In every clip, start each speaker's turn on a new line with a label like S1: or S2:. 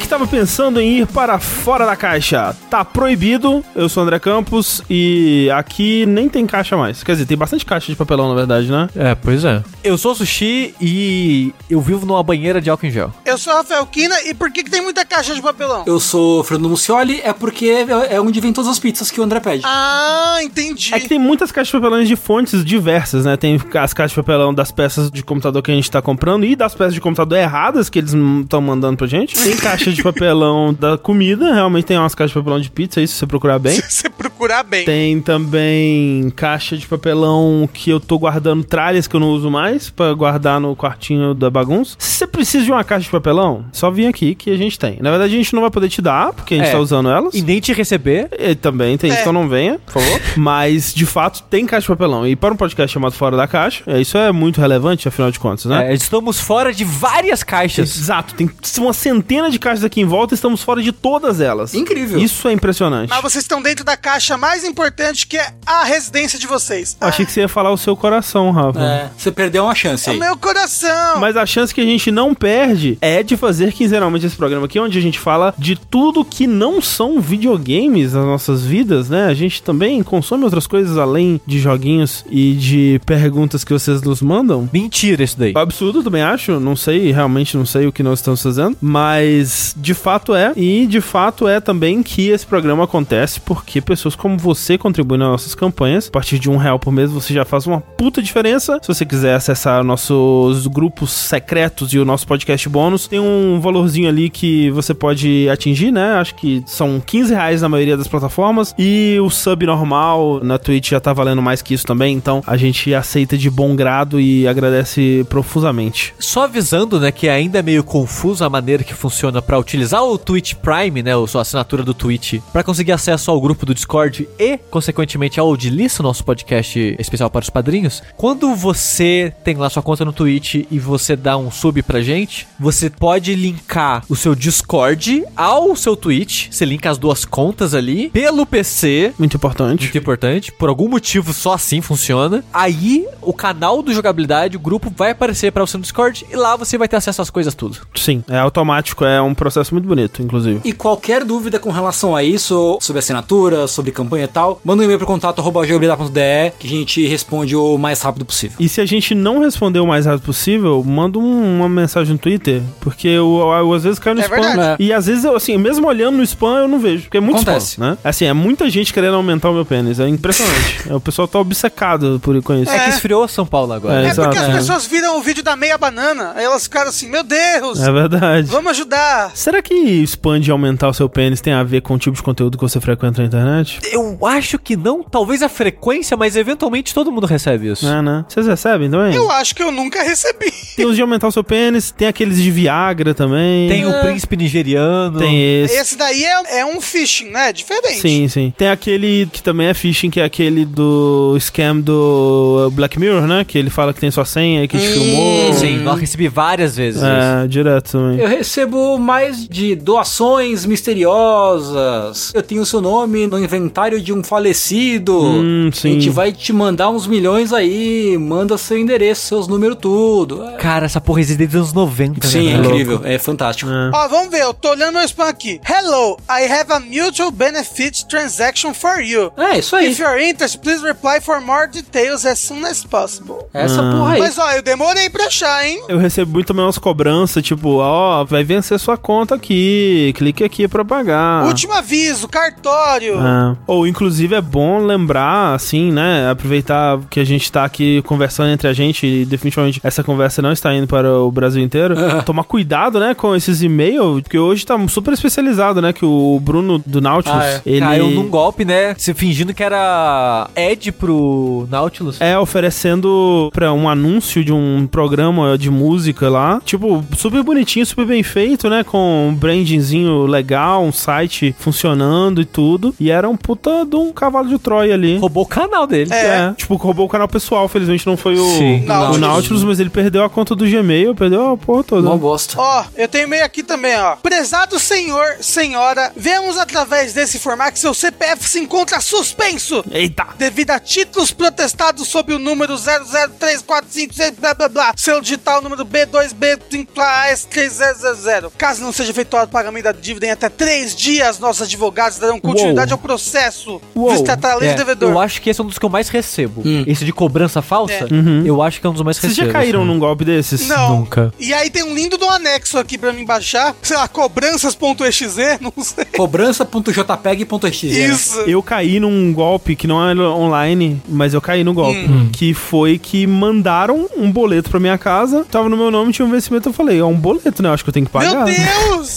S1: que estava pensando em ir para fora da caixa, tá proibido. Eu sou o André Campos e aqui nem tem caixa mais. Quer dizer, tem bastante caixa de papelão, na verdade, né?
S2: É, pois é. Eu sou o Sushi e eu vivo numa banheira de álcool em gel.
S3: Eu sou Rafael Kina e por que, que tem muita caixa de papelão?
S4: Eu sou o Fernando Mucioli, é porque é é onde vem todas as pizzas que o André pede.
S3: Ah, entendi.
S1: É que tem muitas caixas de papelão de fontes diversas, né? Tem as caixas de papelão das peças de computador que a gente tá comprando e das peças de computador erradas que eles estão mandando pra gente. Tem caixa de papelão da comida, realmente tem umas caixas de papelão de pizza, isso se você procurar bem.
S3: Se você procurar bem.
S1: Tem também caixa de papelão que eu tô guardando tralhas que eu não uso mais pra guardar no quartinho da bagunça. Se você precisa de uma caixa de papelão, só vim aqui que a gente tem. Na verdade, a gente não vai poder te dar, porque a gente
S2: É.
S1: tá usando elas.
S2: E nem te receber.
S1: E também tem,
S3: É.
S1: então não venha, por favor. Mas, de fato, tem caixa de papelão. E para um podcast chamado Fora da Caixa, é, isso é muito relevante, afinal de contas, né?
S2: É, estamos fora de várias caixas.
S1: Exato, tem uma centena de caixas aqui em volta e estamos fora de todas elas.
S4: Incrível.
S1: Isso é impressionante.
S3: Mas vocês estão dentro da caixa mais importante que é a residência de vocês.
S1: Achei que você ia falar o seu coração, Rafa.
S4: É, você perdeu uma chance aí.
S3: o meu coração.
S1: Mas a chance que a gente não perde é de fazer quinzenalmente esse programa aqui, onde a gente fala de tudo que não são videogames nas nossas vidas, né? A gente também consome outras coisas além de joguinhos e de perguntas que vocês nos mandam.
S2: Mentira isso daí.
S1: Absurdo, também acho. Não sei, realmente não sei o que nós estamos fazendo. Mas de fato é. E de fato é também que esse programa acontece porque pessoas como você contribuem nas nossas campanhas. A partir de um real por mês você já faz uma puta diferença. Se você quiser acessar nossos grupos secretos e o nosso podcast bônus, tem um valorzinho ali que você pode atingir, né? Acho que são 15 reais na maioria das plataformas. E o sub normal na Twitch já tá valendo mais que isso também. Então a gente aceita de bom grado e agradece profusamente.
S2: Só avisando, né, que ainda é meio confuso a maneira que funciona pra utilizar o Twitch Prime, né, ou sua assinatura do Twitch, pra conseguir acesso ao grupo do Discord e, consequentemente, ao Odilice, nosso podcast especial para os padrinhos. Quando você tem lá sua conta no Twitch e você dá um sub pra gente, você pode linkar o seu Discord ao seu Twitch. Você linka as duas contas ali pelo PC.
S1: Muito importante.
S2: Muito importante. Por algum motivo só assim funciona. Aí o canal do jogabilidade, o grupo vai aparecer para você no Discord e lá você vai ter acesso às coisas tudo.
S1: Sim, é automático, é um processo muito bonito, inclusive.
S4: E qualquer dúvida com relação a isso, sobre assinatura, sobre campanha e tal, manda um e-mail pro contato arroba jogabilidade.de que a gente responde o mais rápido possível.
S1: E se a gente não responder o mais rápido possível, manda um- uma mensagem no Twitter, porque eu, eu às vezes caio no
S3: É
S1: spam.
S3: verdade.
S1: E às vezes, eu, assim, mesmo olhando no spam, eu não vejo, porque é muito
S4: Acontece.
S1: spam, né? Assim, é muita gente querendo aumentar o meu pênis, é impressionante. É, o pessoal tá obcecado por com isso.
S2: É, que esfriou São Paulo agora.
S1: É,
S3: É porque as
S1: é.
S3: pessoas viram o vídeo da meia banana, aí elas ficaram assim, meu Deus,
S1: É verdade.
S3: vamos ajudar.
S1: Será que expande e aumentar o seu pênis tem a ver com o tipo de conteúdo que você frequenta na internet?
S2: Eu acho que não, talvez a frequência, mas eventualmente todo mundo recebe isso.
S1: É, né? Vocês recebem também?
S3: Eu acho que eu nunca recebi.
S1: Tem os de aumentar o seu pênis, tem aqueles de Viagra também.
S2: Tem o príncipe nigeriano.
S1: Tem esse.
S3: Esse daí é, é um phishing, né? Diferente.
S1: Sim, sim. Tem aquele que também é phishing, que é aquele do scam do Black Mirror, né? Que ele fala que tem sua senha, que te filmou.
S2: Sim, eu recebi várias vezes isso.
S1: É, direto também.
S4: Eu recebo mais de doações misteriosas. Eu tenho o seu nome no inventário de um falecido.
S1: Hum,
S4: A gente vai te mandar uns milhões aí. Manda seu endereço, seus números, tudo. É.
S2: Cara, essa porra existe desde os anos 90,
S4: Sim, é
S2: né? cara?
S4: incrível. É fantástico.
S1: É.
S3: Ó, vamos ver, eu tô olhando meu spam aqui. Hello, I have a mutual benefit transaction for you.
S4: É, isso aí.
S3: If you're interested, please reply for more details as soon as possible.
S4: Essa
S1: Ah.
S4: porra aí.
S3: Mas ó, eu demorei pra achar, hein?
S1: Eu recebo muito também umas cobranças, tipo, ó, vai vencer sua conta aqui, clique aqui pra pagar.
S3: Último aviso, cartório.
S1: É. Ou, inclusive, é bom lembrar, assim, né? Aproveitar que a gente tá aqui conversando entre a gente e definitivamente essa conversa não está indo para o Brasil inteiro. Tomar cuidado, né, com esses e-mails, porque hoje tá super especializado, né? Que o Bruno do Nautilus,
S4: Ah, é.
S1: ele.
S2: Caiu num golpe, né? Se fingindo que era Ed pro Nautilus.
S1: É, oferecendo pra um anúncio de um programa de música lá. Tipo, super bonitinho, super bem feito, né? Com um brandingzinho legal, um site funcionando e tudo. E era um puta de um cavalo de Troia ali.
S2: Roubou o canal dele.
S3: É.
S1: Tipo, roubou o canal pessoal, felizmente não foi o,
S2: Sim.
S1: o
S3: Nautilus.
S1: Nautilus, mas ele perdeu a conta do Gmail, perdeu a porra toda.
S4: Mó bosta.
S3: Ó, eu tenho e-mail aqui também, ó. Prezado senhor, senhora, vemos através desse informar que seu CPF se encontra suspenso
S1: Eita!
S3: devido a títulos protestados sob o número 00345 blá blá blá, selo digital número B2B3AS3000. Caso não seja efetuado o pagamento da dívida em até três dias, nossos advogados darão continuidade
S1: Uou.
S3: ao processo.
S1: Uou.
S3: Tratar a lei
S2: É,
S3: do devedor.
S2: eu acho que esse é um dos que eu mais recebo. Esse de cobrança falsa,
S3: É.
S2: eu acho que é um dos mais
S1: Vocês
S2: recebo.
S1: já caíram
S2: assim.
S1: num golpe desses?
S3: Não.
S2: Nunca.
S3: E aí tem um lindo do anexo aqui pra mim baixar. Sei lá, cobranças.exe, não sei.
S4: Cobrança.jpeg.exe.
S3: Isso.
S1: Eu caí num golpe que não era online, mas eu caí no golpe.
S3: Hum.
S1: Que foi que mandaram um boleto pra minha casa, tava no meu nome, tinha um vencimento. Eu falei, é um boleto, né? Eu acho que eu tenho que pagar.
S3: Meu Deus!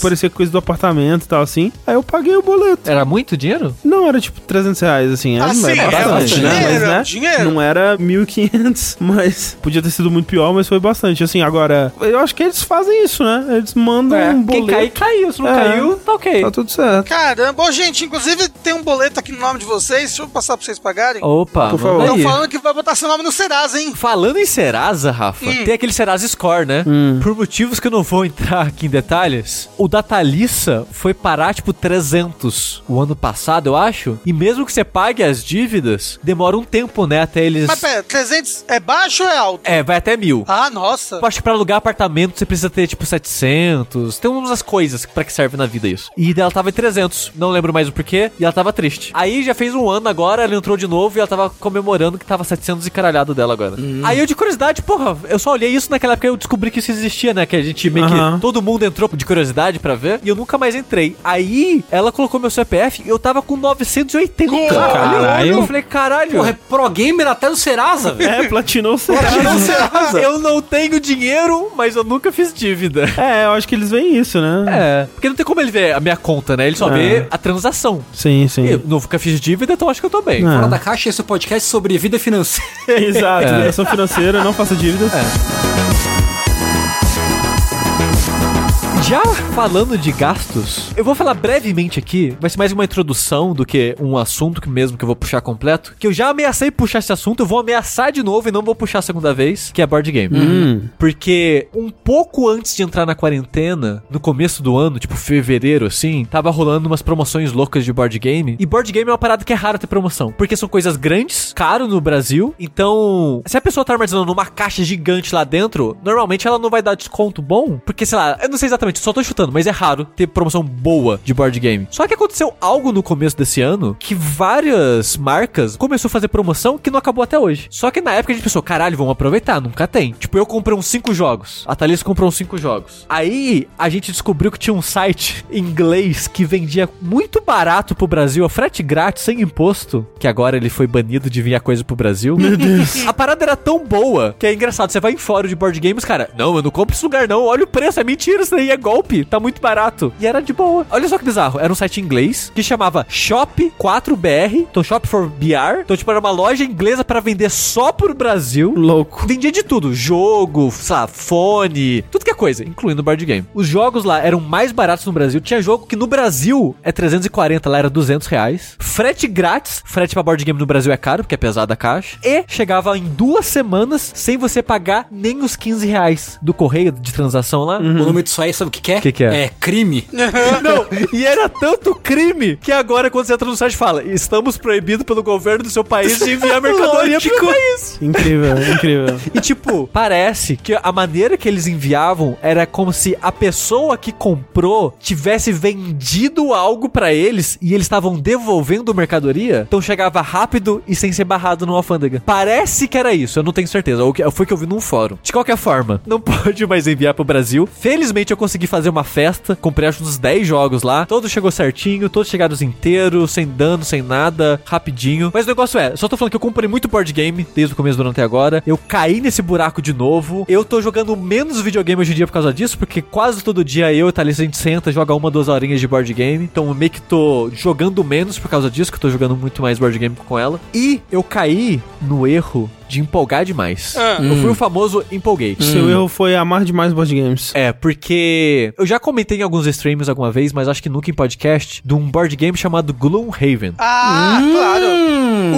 S1: Parecia coisa do apartamento e tal, assim. Aí eu paguei o boleto.
S2: Era muito dinheiro?
S1: Não, era tipo 300 reais, assim. Era,
S3: Ah, sim,
S1: era bastante, né?
S3: dinheiro,
S1: Mas, né?
S3: dinheiro.
S1: Não era 1.500, mas podia ter sido muito pior, mas foi bastante. Assim, agora, eu acho que eles fazem isso, né? Eles mandam
S2: É.
S1: um
S2: Quem
S1: boleto.
S2: cair, caiu. Se não
S1: É.
S2: caiu, tá ok.
S1: Tá tudo certo.
S3: Caramba, Ô, gente, inclusive tem um boleto aqui no nome de vocês. Deixa eu passar pra vocês pagarem.
S2: Opa,
S1: Por favor.
S3: Estão falando que vai botar seu nome no Serasa, hein?
S2: Falando em Serasa, Rafa,
S3: Hum.
S2: tem aquele Serasa Score, né? Por motivos que eu não vou entrar aqui em detalhes, o da Thalissa foi parar, tipo, 300 o ano passado, eu acho. E mesmo que você pague as dívidas, demora um tempo, né? Até eles.
S3: Mas pera, 300 é baixo ou é alto?
S2: É, vai até mil.
S3: Ah, nossa.
S2: Eu acho que pra alugar apartamento você precisa ter, tipo, 700. Tem umas coisas pra que serve na vida isso. E ela tava em 300. Não lembro mais o porquê. E ela tava triste. Aí já fez um ano agora, ela entrou de novo e ela tava comemorando que tava 700 e caralhado dela agora. Aí eu de curiosidade, porra, eu só olhei isso naquela época e eu descobri que isso existia, né? Que a gente meio que. Todo mundo entrou de curiosidade pra ver. E eu nunca mais entrei. Aí ela colocou meu CPF e eu tava com 980.
S1: Caralho.
S2: Eu falei, caralho.
S4: Porra, é pro gamer até do Serasa, velho.
S1: É, platinou o Serasa.
S2: sei, eu não tenho dinheiro, mas eu nunca fiz dívida.
S1: É, eu acho que eles veem isso, né?
S2: É, porque não tem como ele ver a minha conta, né? Ele só
S1: É.
S2: vê a transação.
S1: Sim, sim.
S2: Eu nunca fiz dívida, então acho que eu tô bem.
S1: É.
S4: Fora da caixa, esse é o podcast sobre vida financeira.
S1: Exato,
S2: É.
S1: educação financeira, não faça dívidas.
S2: Já falando de gastos, eu vou falar brevemente aqui, vai ser mais uma introdução do que um assunto que mesmo que eu vou puxar completo, que eu já ameacei puxar esse assunto, eu vou ameaçar de novo e não vou puxar a segunda vez, que é board game.
S1: Hum.
S2: Porque um pouco antes de entrar na quarentena, no começo do ano, tipo fevereiro assim, tava rolando umas promoções loucas de board game. E board game é uma parada que é raro ter promoção, porque são coisas grandes, caro no Brasil. Então, se a pessoa tá armazenando numa caixa gigante lá dentro, normalmente ela não vai dar desconto bom, porque sei lá, eu não sei exatamente, só tô chutando, mas é raro ter promoção boa de board game. Só que aconteceu algo no começo desse ano que várias marcas começou a fazer promoção que não acabou até hoje. Só que na época a gente pensou, caralho, vamos aproveitar, nunca tem. Tipo, eu comprei uns 5 jogos, a Thalys comprou uns 5 jogos. Aí a gente descobriu que tinha um site em inglês que vendia muito barato pro Brasil, a frete grátis, sem imposto, que agora ele foi banido de vir a coisa pro Brasil. Meu Deus. A parada era tão boa que é engraçado. Você vai em fórum de board games, cara, não, eu não compro esse lugar não, olha o preço, é mentira, isso daí é golpe, tá muito barato. E era de boa. Olha só que bizarro, era um site inglês que chamava Shop4BR, então Shop for BR, então tipo era uma loja inglesa pra vender só pro Brasil.
S1: Louco.
S2: Vendia de tudo, jogo, lá, fone, tudo que é coisa, incluindo board game. Os jogos lá eram mais baratos no Brasil. Tinha jogo que no Brasil é 340, lá era 200 reais. Frete grátis, frete pra board game no Brasil é caro, porque é pesada a caixa. E chegava em duas semanas sem você pagar nem os 15 reais do correio de transação lá.
S4: O nome disso aí, sabe o que, que é?
S2: Que que é?
S4: É crime.
S2: Não, e era tanto crime que agora quando você entra no site fala estamos proibidos pelo governo do seu país de enviar mercadoria pro país.
S1: Incrível, incrível.
S2: E tipo, parece que a maneira que eles enviavam era como se a pessoa que comprou tivesse vendido algo pra eles e eles estavam devolvendo mercadoria. Então chegava rápido e sem ser barrado no alfândega. Parece que era isso, eu não tenho certeza. Ou que- Foi que eu vi num fórum. De qualquer forma, não pode mais enviar pro Brasil. Felizmente eu consegui fazer uma festa. Comprei acho uns 10 jogos lá. Todos chegou certinho, todos chegados inteiros, sem dano, sem nada, rapidinho. Mas o negócio é, só tô falando que eu comprei muito board game desde o começo até agora. Eu caí nesse buraco de novo. Eu tô jogando menos videogame hoje em dia por causa disso, porque quase todo dia eu e Thalys a gente senta, joga uma, duas horinhas de board game. Então eu meio que tô jogando menos por causa disso, que eu tô jogando muito mais board game com ela. E eu caí no erro de empolgar demais.
S3: Ah.
S2: Eu fui o famoso empolgate.
S1: Seu erro foi amar demais board games.
S2: É, porque eu já comentei em alguns streams alguma vez, mas acho que nunca em podcast, de um board game chamado Gloomhaven.
S3: Ah,
S4: Hum.
S3: claro.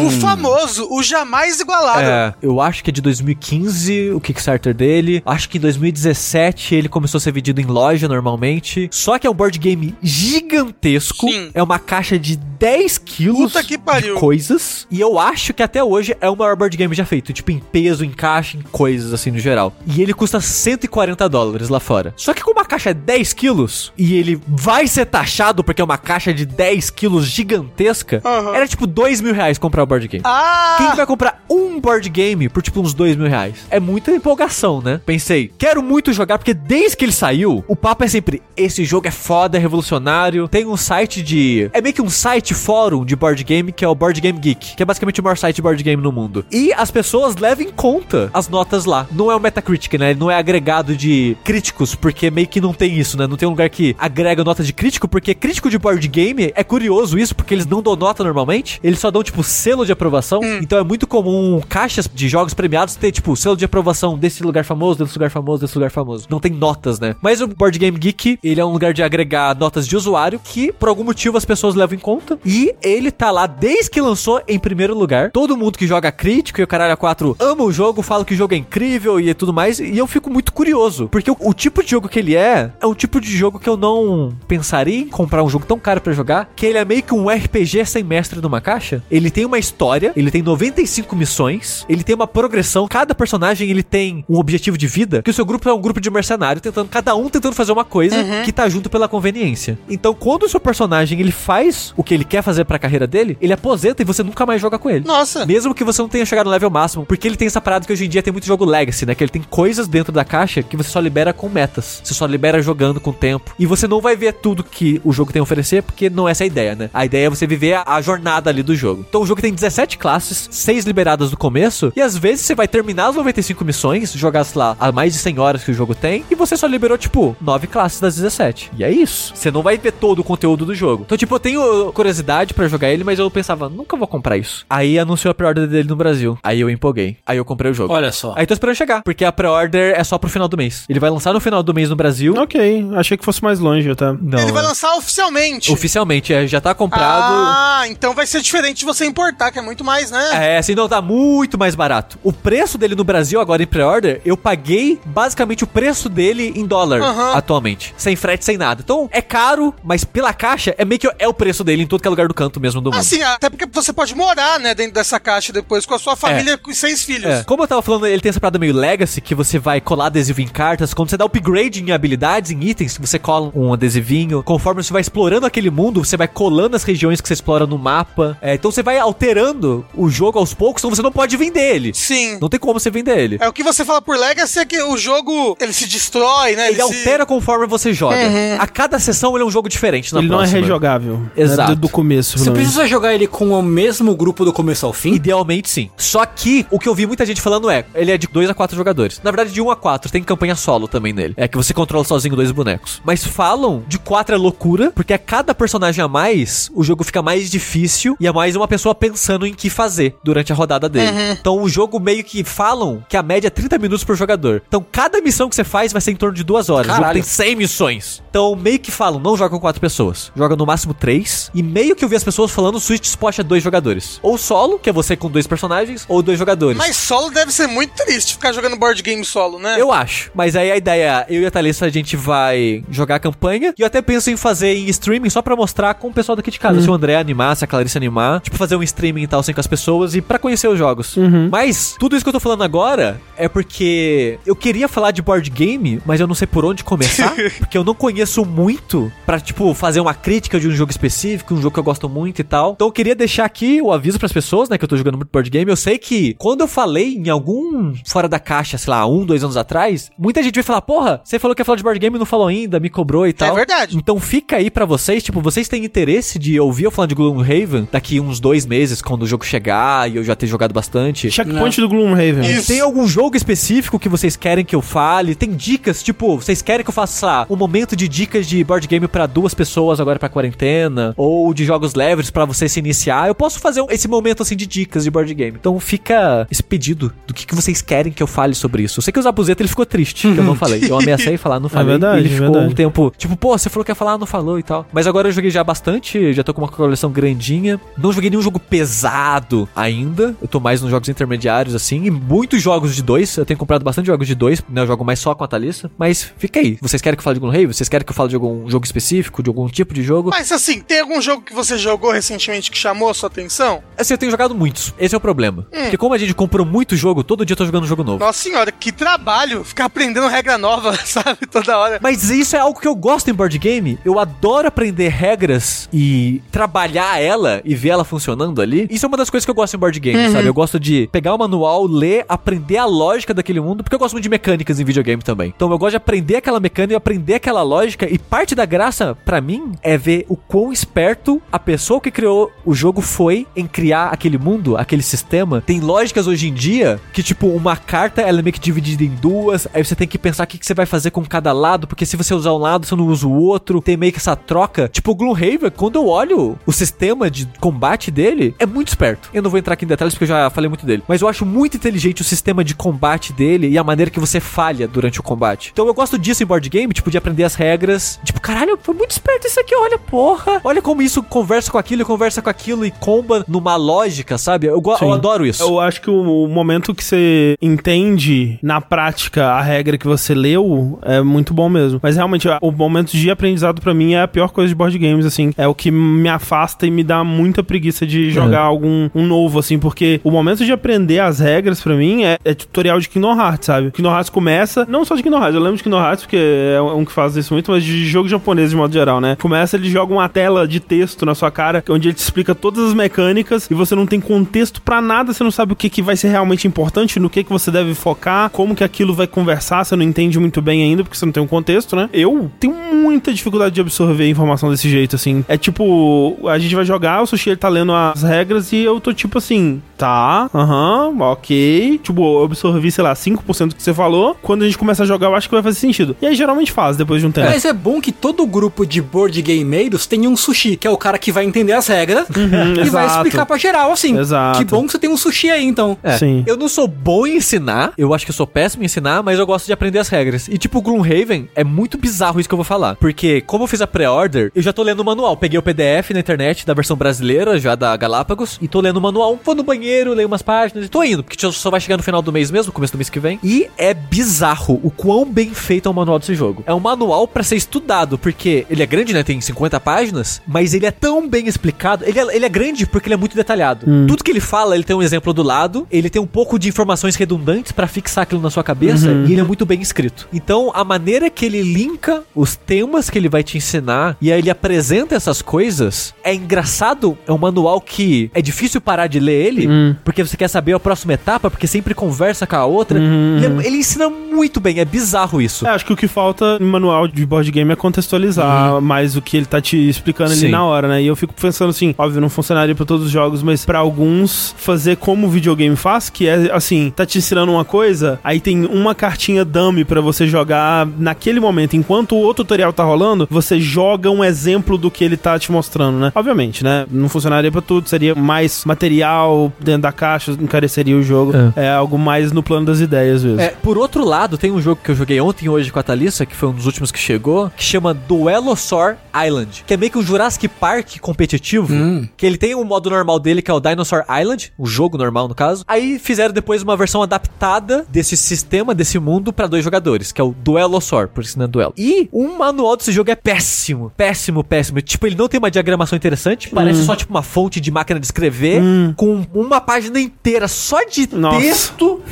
S3: O famoso, o jamais igualado.
S2: É, eu acho que é de 2015 o Kickstarter dele. Acho que em 2017 ele começou a ser vendido em loja normalmente. Só que é um board game gigantesco.
S3: Sim.
S2: É uma caixa de 10 quilos
S3: Puta que pariu.
S2: de coisas. E eu acho que até hoje é o maior board game já feito. Tipo, em peso, em caixa, em coisas assim no geral. E ele custa 140 dólares lá fora. Só que como a caixa é 10 quilos e ele vai ser taxado porque é uma caixa de 10 quilos gigantesca,
S3: Aham.
S2: era tipo 2 mil reais comprar o board game.
S3: Ah,
S2: Quem que vai comprar um board game por tipo uns dois mil reais? É muita empolgação, né? Pensei, quero muito jogar, porque desde que ele saiu, o papo é sempre: esse jogo é foda, é revolucionário. Tem um site de. É meio que um site fórum de board game que é o Board Game Geek, que é basicamente o maior site de board game no mundo. E as pessoas levam em conta as notas lá. Não é o Metacritic, né? Não é agregado de críticos, porque meio que não tem isso, né? Não tem um lugar que agrega nota de crítico, porque crítico de board game é curioso isso, porque eles não dão nota normalmente. Eles só dão, tipo, selo de aprovação. Então é muito comum caixas de jogos premiados ter, tipo, selo de aprovação desse lugar famoso, desse lugar famoso, desse lugar famoso. Não tem notas, né? Mas o Board Game Geek, ele é um lugar de agregar notas de usuário que, por algum motivo, as pessoas levam em conta. E ele tá lá desde que lançou em primeiro lugar. Todo mundo que joga crítico e o caralho 4 ama o jogo, fala que o jogo é incrível e tudo mais. E eu fico muito curioso. Porque o, o tipo de jogo que ele é, é um tipo de jogo que eu não pensaria em comprar um jogo tão caro pra jogar. Que ele é meio que um RPG sem mestre numa caixa. Ele tem uma história, ele tem 95 missões, ele tem uma progressão. Cada personagem ele tem um objetivo de vida. Que o seu grupo é um grupo de mercenários tentando, cada um tentando fazer uma coisa que tá junto pela conveniência. Então, quando o seu personagem ele faz o que ele quer fazer pra carreira dele, ele aposenta e você nunca mais joga com ele.
S3: Nossa.
S2: Mesmo que você não tenha chegado no level máximo, porque ele tem essa parada que hoje em dia tem muito jogo legacy, né? Que ele tem coisas dentro da caixa que você só libera com metas. Você só libera jogando com o tempo. E você não vai ver tudo que o jogo tem a oferecer, porque não é essa a ideia, né? A ideia é você viver a, a jornada ali do jogo. Então o jogo tem 17 classes, 6 liberadas do começo, e às vezes você vai terminar as 95 missões, jogar, sei lá, há mais de 100 horas que o jogo tem, e você só liberou, tipo, 9 classes das 17. E é isso. Você não vai ver todo o conteúdo do jogo. Então, tipo, eu tenho curiosidade pra jogar ele, mas eu pensava, nunca vou comprar isso. Aí anunciou a pré-order dele no Brasil. Aí eu empolguei. Aí eu comprei o jogo.
S4: Olha só.
S2: Aí tô esperando chegar, porque a pré-order é só pro final do mês. Ele vai lançar no final do mês no Brasil.
S1: Ok, achei que fosse mais longe, tá?
S2: Não.
S3: Ele vai
S2: é.
S3: lançar oficialmente.
S2: Oficialmente, é, já tá comprado.
S3: Ah, então vai ser diferente de você importar, que é muito mais, né?
S2: É, assim, não, tá muito mais barato. O preço dele no Brasil, agora em pré-order, eu paguei basicamente o preço dele em dólar
S3: Aham.
S2: atualmente. Sem frete, sem nada. Então, é caro, mas pela caixa, é meio que é o preço dele em todo que é lugar do canto mesmo do mundo.
S3: Assim, até porque você pode morar, né, dentro dessa caixa depois com a sua família com seis filhos.
S2: É. Como eu tava falando, ele tem essa parada meio legacy, que você vai colar adesivo em cartas. Quando você dá upgrade em habilidades, em itens, você cola um adesivinho. Conforme você vai explorando aquele mundo, você vai colando as regiões que você explora no mapa. É, então você vai alterando o jogo aos poucos, então você não pode vender ele.
S3: Sim.
S2: Não tem como você vender ele.
S3: É o que você fala por Legacy é que o jogo ele se destrói, né?
S2: Ele
S3: se-
S2: altera conforme você joga. A cada sessão ele é um jogo diferente na
S1: Ele não é
S2: próxima.
S1: rejogável.
S2: Exato.
S1: É do, do começo.
S4: Você precisa jogar ele com o mesmo grupo do começo ao fim?
S2: Idealmente sim. Só que o que eu vi muita gente falando é, ele é de 2 a 4 jogadores. Na verdade, de 1 um a 4, tem campanha solo também nele. É que você controla sozinho dois bonecos. Mas falam de 4 é loucura, porque a cada personagem a mais, o jogo fica mais difícil e é mais uma pessoa pensando em que fazer durante a rodada dele. Então o jogo meio que falam que a média é 30 minutos por jogador. Então cada missão que você faz vai ser em torno de duas horas. O jogo
S4: Caralho.
S2: tem 100 missões. Então meio que falam, não joga com quatro pessoas. Joga no máximo três. E meio que eu vi as pessoas falando, Switch Spot é dois jogadores. Ou solo, que é você com dois personagens, ou dois jogadores.
S3: Mas solo deve ser muito triste ficar jogando board game solo, né?
S2: Eu acho. Mas aí a ideia, eu e a Thalissa, a gente vai jogar a campanha. E eu até penso em fazer em streaming só pra mostrar com o pessoal daqui de casa. Se o André animar, se a Clarice animar. Tipo, fazer um streaming e tal, assim, com as pessoas e pra conhecer os jogos. Mas tudo isso que eu tô falando agora é porque eu queria falar de board game, mas eu não sei por onde começar. porque eu não conheço muito pra, tipo, fazer uma crítica de um jogo específico, um jogo que eu gosto muito e tal. Então eu queria deixar aqui o aviso pras pessoas, né, que eu tô jogando muito board game. Eu sei que quando eu falei em algum fora da caixa, sei lá, um, dois anos atrás, muita gente vai falar, porra, você falou que ia falar de board game e não falou ainda, me cobrou e tal.
S3: verdade.
S2: Então fica aí pra vocês, tipo, vocês têm interesse de ouvir eu falando de Gloomhaven daqui uns dois meses, quando o jogo chegar e eu já ter jogado bastante?
S1: Checkpoint do Gloomhaven.
S3: Isso.
S2: Tem algum jogo específico que vocês querem que eu fale? Tem dicas, tipo, vocês querem que eu faça, sei lá, um momento de dicas de board game pra duas pessoas agora pra quarentena? Ou de jogos leves pra você se iniciar? Eu posso fazer esse momento, assim, de dicas de board game. Então fica fica esse pedido do que, que vocês querem que eu fale sobre isso. Eu sei que o Zabuzeta ele ficou triste, que eu não falei. Eu ameacei falar, não falei.
S1: verdade,
S2: e ele
S1: é
S2: ficou
S1: verdade.
S2: um tempo, tipo, pô, você falou que ia falar, não falou e tal. Mas agora eu joguei já bastante, já tô com uma coleção grandinha. Não joguei nenhum jogo pesado ainda. Eu tô mais nos jogos intermediários, assim. E muitos jogos de dois. Eu tenho comprado bastante jogos de dois, né? Eu jogo mais só com a Thalissa. Mas fica aí. Vocês querem que eu fale de algum rei? Vocês querem que eu fale de algum jogo específico, de algum tipo de jogo?
S3: Mas assim, tem algum jogo que você jogou recentemente que chamou a sua atenção?
S2: Assim, eu tenho jogado muitos. Esse é o problema. Porque como a gente comprou muito jogo, todo dia eu tô jogando um jogo novo.
S3: Nossa senhora, que trabalho ficar aprendendo regra nova, sabe? Toda hora.
S2: Mas isso é algo que eu gosto em board game. Eu adoro aprender regras e trabalhar ela e ver ela funcionando ali. Isso é uma das coisas que eu gosto em board game, sabe? Eu gosto de pegar o manual, ler, aprender a lógica daquele mundo, porque eu gosto muito de mecânicas em videogame também. Então eu gosto de aprender aquela mecânica e aprender aquela lógica. E parte da graça, pra mim, é ver o quão esperto a pessoa que criou o jogo foi em criar aquele mundo, aquele sistema. Tem lógicas hoje em dia que, tipo, uma carta ela é meio que dividida em duas. Aí você tem que pensar o que, que você vai fazer com cada lado, porque se você usar um lado, você não usa o outro. Tem meio que essa troca. Tipo, o Gloomhaven, quando eu olho o sistema de combate dele, é muito esperto. Eu não vou entrar aqui em detalhes porque eu já falei muito dele. Mas eu acho muito inteligente o sistema de combate dele e a maneira que você falha durante o combate. Então eu gosto disso em board game, tipo, de aprender as regras. Tipo, caralho, foi muito esperto isso aqui, olha, porra. Olha como isso conversa com aquilo, conversa com aquilo e comba numa lógica, sabe? Eu, eu adoro isso.
S1: Eu acho que o, o momento que você entende na prática a regra que você leu é muito bom mesmo. Mas realmente, o momento de aprendizado pra mim é a pior coisa de board games, assim. É o que me afasta e me dá muita preguiça de jogar algum um novo, assim, porque o momento de aprender as regras pra mim é, é tutorial de Kingdom Hearts, sabe? Kingdom Hearts começa, não só de Kingdom Hearts, eu lembro de Kingdom Hearts porque é um que faz isso muito, mas de jogo japonês de modo geral, né? Começa, ele joga uma tela de texto na sua cara, onde ele te explica todas as mecânicas e você não tem contexto pra nada, você não sabe o que, que vai ser realmente importante, no que, que você deve focar, como que aquilo vai conversar, você não entende muito bem ainda, porque você não tem um contexto, né? Eu tenho muita dificuldade de absorver informação desse jeito, assim. É tipo, a gente vai jogar, o Sushi ele tá lendo as regras e eu tô tipo assim, tá, aham, ok. Tipo, eu absorvi, sei lá, 5% do que você falou. Quando a gente começa a jogar, eu acho que vai fazer sentido. E aí geralmente faz, depois de um tempo.
S4: Mas é bom que todo grupo de board gameiros tenha um sushi, que é o cara que vai entender as regras e vai
S1: exato.
S4: explicar pra geral, assim.
S1: Exato.
S4: Que bom que você tem um sushi aí, então.
S2: É,
S1: Sim.
S2: Eu não sou bom em ensinar, eu acho que eu sou péssimo em ensinar, mas eu gosto de aprender as regras. E tipo, o Gloomhaven é muito bizarro isso que eu vou falar. Porque, como eu fiz a pré-order, eu já tô lendo o manual. Peguei o PDF na internet da versão brasileira, já da Galápagos, e tô lendo o manual. Vou no banheiro, leio umas páginas e tô indo, porque só vai chegar no final do mês mesmo, começo do mês que vem. E é bizarro o quão bem feito é o manual desse jogo. É um manual pra ser estudado, porque ele é grande, né? Tem 50 páginas, mas ele é tão bem explicado. Ele é, ele é grande porque ele é muito detalhado. Tudo que ele fala, ele tem um exemplo do lado, ele tem um pouco de informações redundantes pra fixar aquilo na sua cabeça, e ele é muito bem escrito. Então, a maneira que ele linka os temas que ele vai te ensinar e aí ele apresenta essas coisas é engraçado. É um manual que é difícil parar de ler ele, porque você quer saber a próxima etapa, porque sempre conversa com a outra. Ele, é- ele ensina muito bem, é bizarro isso.
S1: É, acho que o que falta no manual de board game é contextualizar mais o que ele tá te explicando ali
S2: Sim.
S1: na hora, né? E eu fico pensando assim, óbvio, não funcionaria pra todos os jogos, mas pra alguns fazer como videogame faz, que é assim, tá te ensinando uma coisa, aí tem uma cartinha dummy pra você jogar naquele momento, enquanto o outro tutorial tá rolando, você joga um exemplo do que ele tá te mostrando, né? Obviamente, né? Não funcionaria pra tudo, seria mais material dentro da caixa, encareceria o jogo. É, algo mais no plano das ideias mesmo.
S2: É, por outro lado, tem um jogo que eu joguei ontem e hoje com a Thalissa, que foi um dos últimos que chegou, que chama Duelosaur Island, que é meio que um Jurassic Park competitivo, que ele tem um modo normal dele, que é o Dinosaur Island, o jogo normal no caso. Aí fizeram depois uma versão adaptada desse sistema, desse mundo, pra dois jogadores, que é o Duelosaur, por isso não é duelo. E o manual desse jogo é péssimo, péssimo, péssimo. Tipo, ele não tem uma diagramação interessante, parece só tipo uma fonte de máquina de escrever, com uma página inteira só de
S1: Nossa.
S2: texto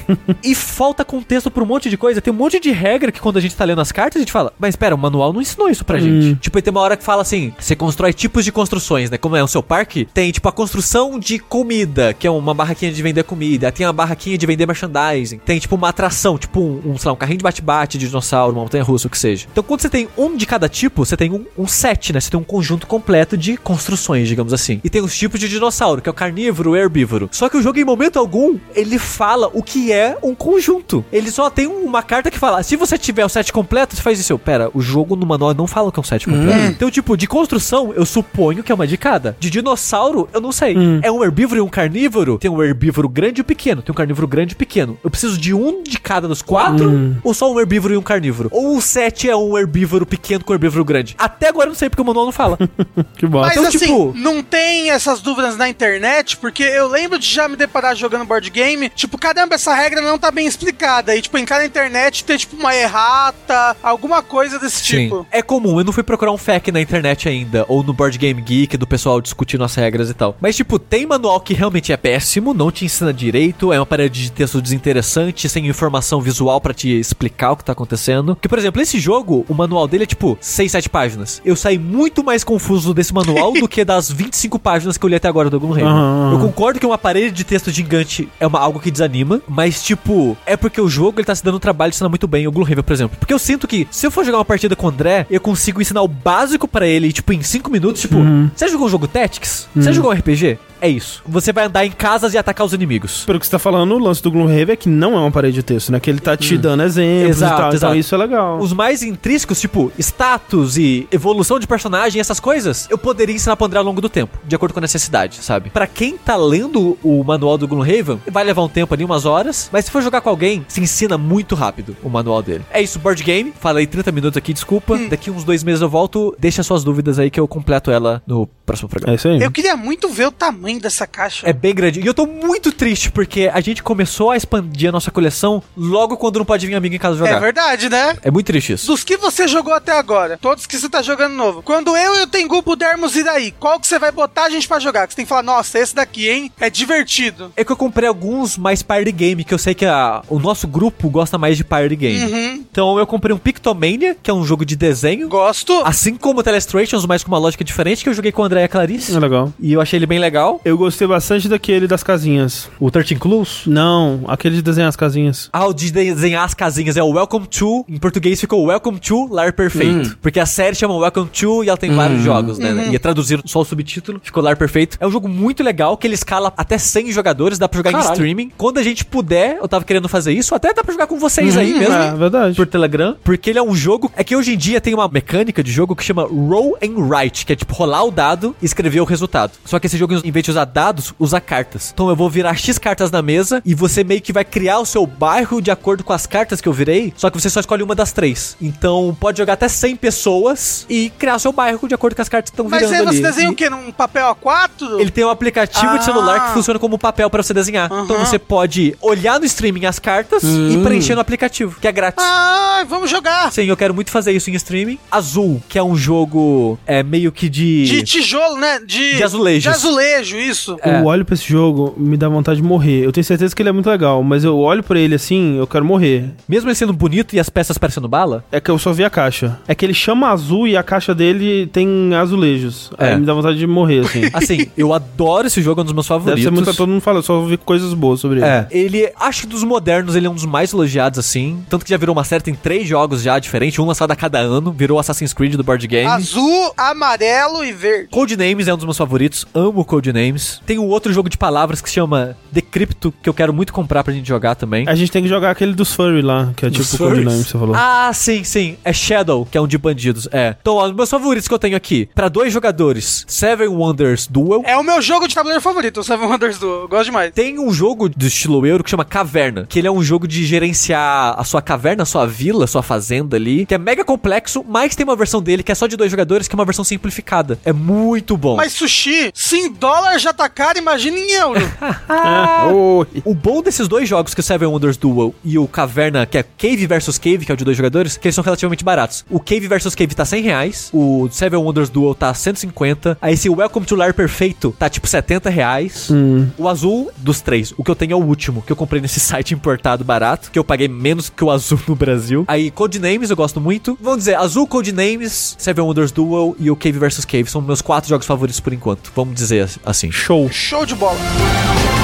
S2: e falta contexto pra um monte de coisa. Tem um monte de regra que quando a gente tá lendo as cartas, a gente fala, mas espera, o manual não ensinou isso pra gente. Tipo, aí tem uma hora que fala assim: você constrói tipos de construções, né? Como é o seu parque, tem tipo a construção de comida, que é uma barraquinha de vender comida. Tem uma barraquinha de vender merchandising. Tem tipo uma atração, tipo um, um, sei lá, um carrinho de bate-bate de dinossauro, uma montanha russa, o que seja. Então quando você tem um de cada tipo, você tem um, um set, né? Você tem um conjunto completo de construções, digamos assim. E tem os tipos de dinossauro, que é o carnívoro, o herbívoro. Só que o jogo, em momento algum, ele fala o que é um conjunto. Ele só tem uma carta que fala: se você tiver o set completo, você faz isso. Eu, Pera, o jogo no manual não fala que é um set completo. Então, tipo, de construção, eu suponho que é uma de cada. De dinossauro, eu não sei. É um herbívoro e um carnívoro? Tem um herbívoro grande e um pequeno. Tem um carnívoro grande e pequeno. Eu preciso de um de cada dos quatro? Ou só um herbívoro e um carnívoro? Ou o 7 é um herbívoro pequeno com um herbívoro grande? Até agora eu não sei porque o manual não fala.
S1: Que bosta.
S3: Mas
S2: Então,
S3: assim,
S2: tipo-
S3: não tem essas dúvidas na internet, porque eu lembro de já me deparar jogando board game, tipo, caramba, essa regra não tá bem explicada. E, tipo, entrar na internet ter, tipo, uma errata, alguma coisa desse tipo.
S2: É comum, eu não fui procurar um FAQ na internet ainda, ou no Board Game Geek, do pessoal discutindo as regras e tal. Mas, tipo, tem manual que realmente é péssimo, não te ensina direito, é uma parede de texto desinteressante, sem informação visual pra te explicar o que tá acontecendo. Que, por exemplo, esse jogo, o manual dele é tipo 6, 7 páginas. Eu saí muito mais confuso desse manual do que das 25 páginas que eu li até agora do Gloomhaven.
S1: Aham, aham.
S2: Eu concordo que uma parede de texto gigante é uma, algo que desanima, mas, tipo, é porque o jogo ele tá se dando trabalho de ensinar muito bem o Gloomhaven, por exemplo. Porque eu sinto que, se eu for jogar uma partida com o André, eu consigo ensinar o básico pra ele, tipo, em 5 minutos. Tipo, você jogou um jogo Tactics? Você jogou um RPG? É isso. Você vai andar em casas e atacar os inimigos.
S1: Pelo que você tá falando, o lance do Gloomhaven é que não é uma parede de texto, né? Que ele tá te dando exemplos
S2: Exato,
S1: e tal.
S2: exato.
S1: Então isso é legal.
S2: Os mais intrínsecos, tipo, status e evolução de personagem, essas coisas, eu poderia ensinar pro André ao longo do tempo, de acordo com a necessidade, sabe? Pra quem tá lendo o manual do Gloomhaven, vai levar um tempo ali, umas horas, mas se for jogar com alguém, se ensina muito rápido o manual dele. É isso, board game. Falei 30 minutos aqui, desculpa. Daqui uns dois meses eu volto. Deixa suas dúvidas aí que eu completo ela no próximo programa.
S1: É isso aí.
S3: Eu queria muito ver o tamanho dessa caixa.
S2: É bem grande. E eu tô muito triste porque a gente começou a expandir a nossa coleção logo quando não pode vir amigo em casa
S3: É
S2: jogar.
S3: verdade, né?
S2: É muito triste isso.
S3: Dos que você jogou até agora, todos que você tá jogando novo. Quando eu e o Tengu pudermos ir aí, qual que você vai botar a gente pra jogar? Que você tem que falar, nossa, esse daqui, hein? É divertido.
S2: É que eu comprei alguns mais party game, que eu sei que a- o nosso grupo gosta mais de party game.
S3: Uhum.
S2: Então eu comprei um Pictomania, que é um jogo de desenho.
S3: Gosto.
S2: Assim como o Telestrations, mas com uma lógica diferente, que eu joguei com o André e a Clarice.
S1: É legal.
S2: E eu achei ele bem legal.
S1: Eu gostei bastante daquele das casinhas.
S2: O 13 Clues.
S1: Não, aquele de desenhar as casinhas.
S2: Ah, o de desenhar as casinhas é o Welcome to. Em português ficou Welcome to Lar Perfeito. Porque a série chama Welcome to e ela tem vários jogos, né? E traduziram só o subtítulo, ficou Lar Perfeito. É um jogo muito legal, que ele escala até 100 jogadores, dá pra jogar
S4: Caralho.
S2: em streaming. Quando a gente puder, eu tava querendo fazer isso, até dá pra jogar com vocês aí mesmo.
S1: É, verdade.
S2: Por Telegram, porque ele é um jogo. É que hoje em dia tem uma mecânica de jogo que chama Roll and Write, que é tipo rolar o dado e escrever o resultado. Só que esse jogo, em vez de usar dados, usa cartas. Então eu vou virar X cartas na mesa e você meio que vai criar o seu bairro de acordo com as cartas que eu virei. Só que você só escolhe uma das três. Então pode jogar até 100 pessoas e criar o seu bairro de acordo com as cartas que estão
S3: Mas
S2: virando
S3: aí você
S2: ali.
S3: desenha
S2: E-
S3: o quê? Num papel A4?
S2: ele tem um aplicativo
S3: Ah.
S2: de celular que funciona como papel pra você desenhar. Então
S3: Aham.
S2: você pode olhar no streaming as cartas e preencher no aplicativo, que é grátis.
S3: Ah, vamos jogar.
S2: Sim, eu quero muito fazer isso em streaming. Azul, que é um jogo é meio que de.
S3: De tijolo, né? De,
S2: De azulejos.
S3: De azulejo, isso.
S2: É.
S1: Eu olho pra esse jogo, me dá vontade de morrer. Eu tenho certeza que ele é muito legal, mas eu olho pra ele assim, eu quero morrer.
S2: Mesmo ele sendo bonito e as peças parecendo bala,
S1: É que eu só vi a caixa. É que ele chama azul e a caixa dele tem azulejos.
S2: É.
S1: Aí me dá vontade de morrer, assim.
S2: assim, eu adoro esse jogo, é um dos meus
S1: Deve
S2: favoritos.
S1: ser muito. Todo mundo fala, eu só ouvi coisas boas sobre ele.
S2: É, ele, acho que dos modernos, ele é um dos mais elogiados, assim. Tanto que já virou uma série, tem três jogos já diferentes, um lançado a cada ano, virou Assassin's Creed do board game.
S3: Azul, amarelo e verde.
S2: Codenames é um dos meus favoritos, amo Codenames. Tem um outro jogo de palavras que se chama Decrypto, que eu quero muito comprar pra gente jogar também.
S1: A gente tem que jogar aquele dos furry lá, que é
S4: Dos
S1: tipo o
S4: furries?
S1: Codename que você falou.
S2: Ah, sim, sim. É Shadow, que é um de bandidos. É. Então, ó, os meus favoritos que eu tenho aqui. Pra dois jogadores, Seven Wonders Duel.
S3: É o meu jogo de tabuleiro favorito, o Seven Wonders do. Eu gosto demais.
S2: Tem um jogo do estilo euro que chama Caverna, que ele é um jogo de gerenciar a sua caverna, a sua vila, a sua fazenda ali, que é mega complexo, mas tem uma versão dele que é só de dois jogadores, que é uma versão simplificada. É muito bom.
S3: Mas sushi, se em dólar já tá caro, imagina em euro.
S1: Oi.
S2: O bom desses dois jogos, que é o Seven Wonders Duel e o Caverna, que é Cave vs Cave, que é o de dois jogadores, que eles são relativamente baratos. O Cave vs Cave tá 100 reais, o Seven Wonders Duel tá 150, aí esse Welcome to Lar Perfeito tá tipo 70 reais. O azul dos três, o que eu tenho é o último, que eu comprei nesse site importado barato, que eu paguei menos que o azul no Brasil. Aí Codenames eu gosto muito. Vamos dizer, azul, Codenames, Seven Wonders Duel e o Cave vs Cave são meus quatro jogos favoritos por enquanto. Vamos dizer assim.
S1: Show.
S3: Show de bola.